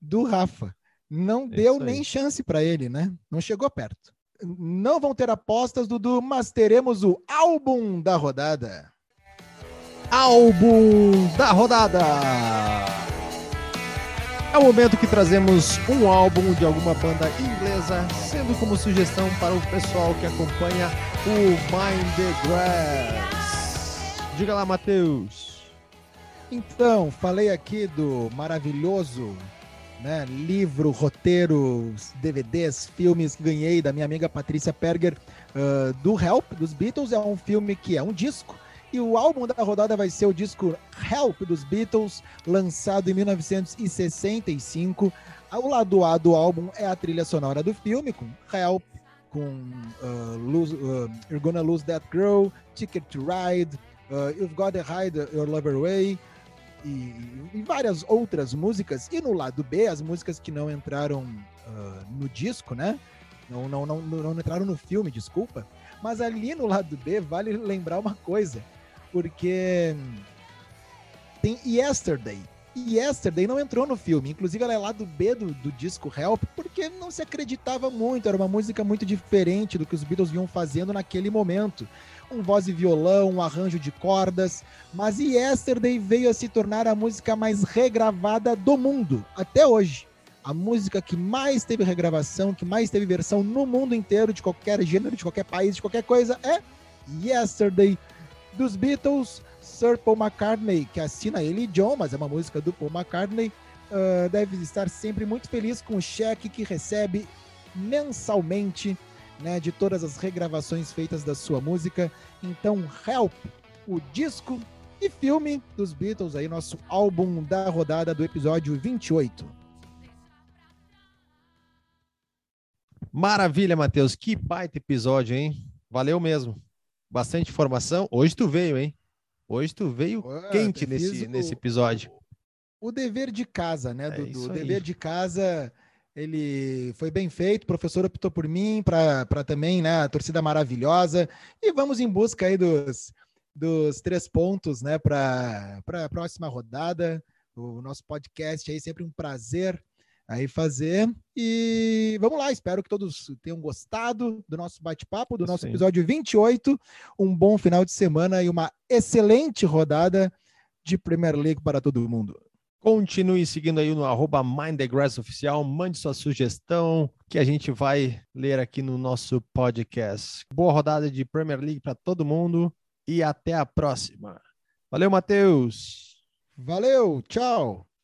do Rafa. Não é deu nem chance para ele, né? Não chegou perto. Não vão ter apostas, Dudu, mas teremos o álbum da rodada. Álbum da rodada! É o momento que trazemos um álbum de alguma banda inglesa, sendo como sugestão para o pessoal que acompanha o Mind the Grass. Diga lá, Matheus. Então, falei aqui do maravilhoso né, livro, roteiro, DVDs, filmes que ganhei da minha amiga Patrícia Perger uh, do Help, dos Beatles. É um filme que é um disco e o álbum da rodada vai ser o disco Help dos Beatles, lançado em 1965. O lado A do álbum é a trilha sonora do filme, com Help, com uh, lose, uh, You're Gonna Lose That Girl, Ticket to Ride, uh, You've Got to Hide Your Lover Away e, e, várias outras músicas. E no lado B, as músicas que não entraram no disco, né? Não, não, não, não entraram no filme, desculpa. Mas ali no lado B, vale lembrar uma coisa, porque tem Yesterday. E Yesterday não entrou no filme, inclusive ela é lado B do, do disco Help, porque não se acreditava muito, era uma música muito diferente do que os Beatles vinham fazendo naquele momento. Um voz e violão, um arranjo de cordas, mas Yesterday veio a se tornar a música mais regravada do mundo, até hoje. A música que mais teve regravação, que mais teve versão no mundo inteiro, de qualquer gênero, de qualquer país, de qualquer coisa, é Yesterday, dos Beatles, Sir Paul McCartney, que assina ele e John, mas é uma música do Paul McCartney, uh, deve estar sempre muito feliz com o cheque que recebe mensalmente né, de todas as regravações feitas da sua música. Então, Help, o disco e filme dos Beatles aí, nosso álbum da rodada do episódio 28. Maravilha, Matheus. Que baita episódio, hein? Valeu mesmo. Bastante informação. Hoje tu veio, hein? Hoje tu veio Ué, quente nesse, o, nesse episódio. O dever de casa, né, é Dudu? o dever de casa ele foi bem feito, o professor optou por mim, para também, né, a torcida maravilhosa. E vamos em busca aí dos, dos três pontos, né, para a próxima rodada. O nosso podcast aí sempre um prazer aí fazer. E vamos lá, espero que todos tenham gostado do nosso bate-papo, do nosso Sim. episódio 28. Um bom final de semana e uma excelente rodada de Premier League para todo mundo. Continue seguindo aí no arroba Mind the Grass Oficial, mande sua sugestão que a gente vai ler aqui no nosso podcast. Boa rodada de Premier League para todo mundo e até a próxima. Valeu, Matheus! Valeu, tchau!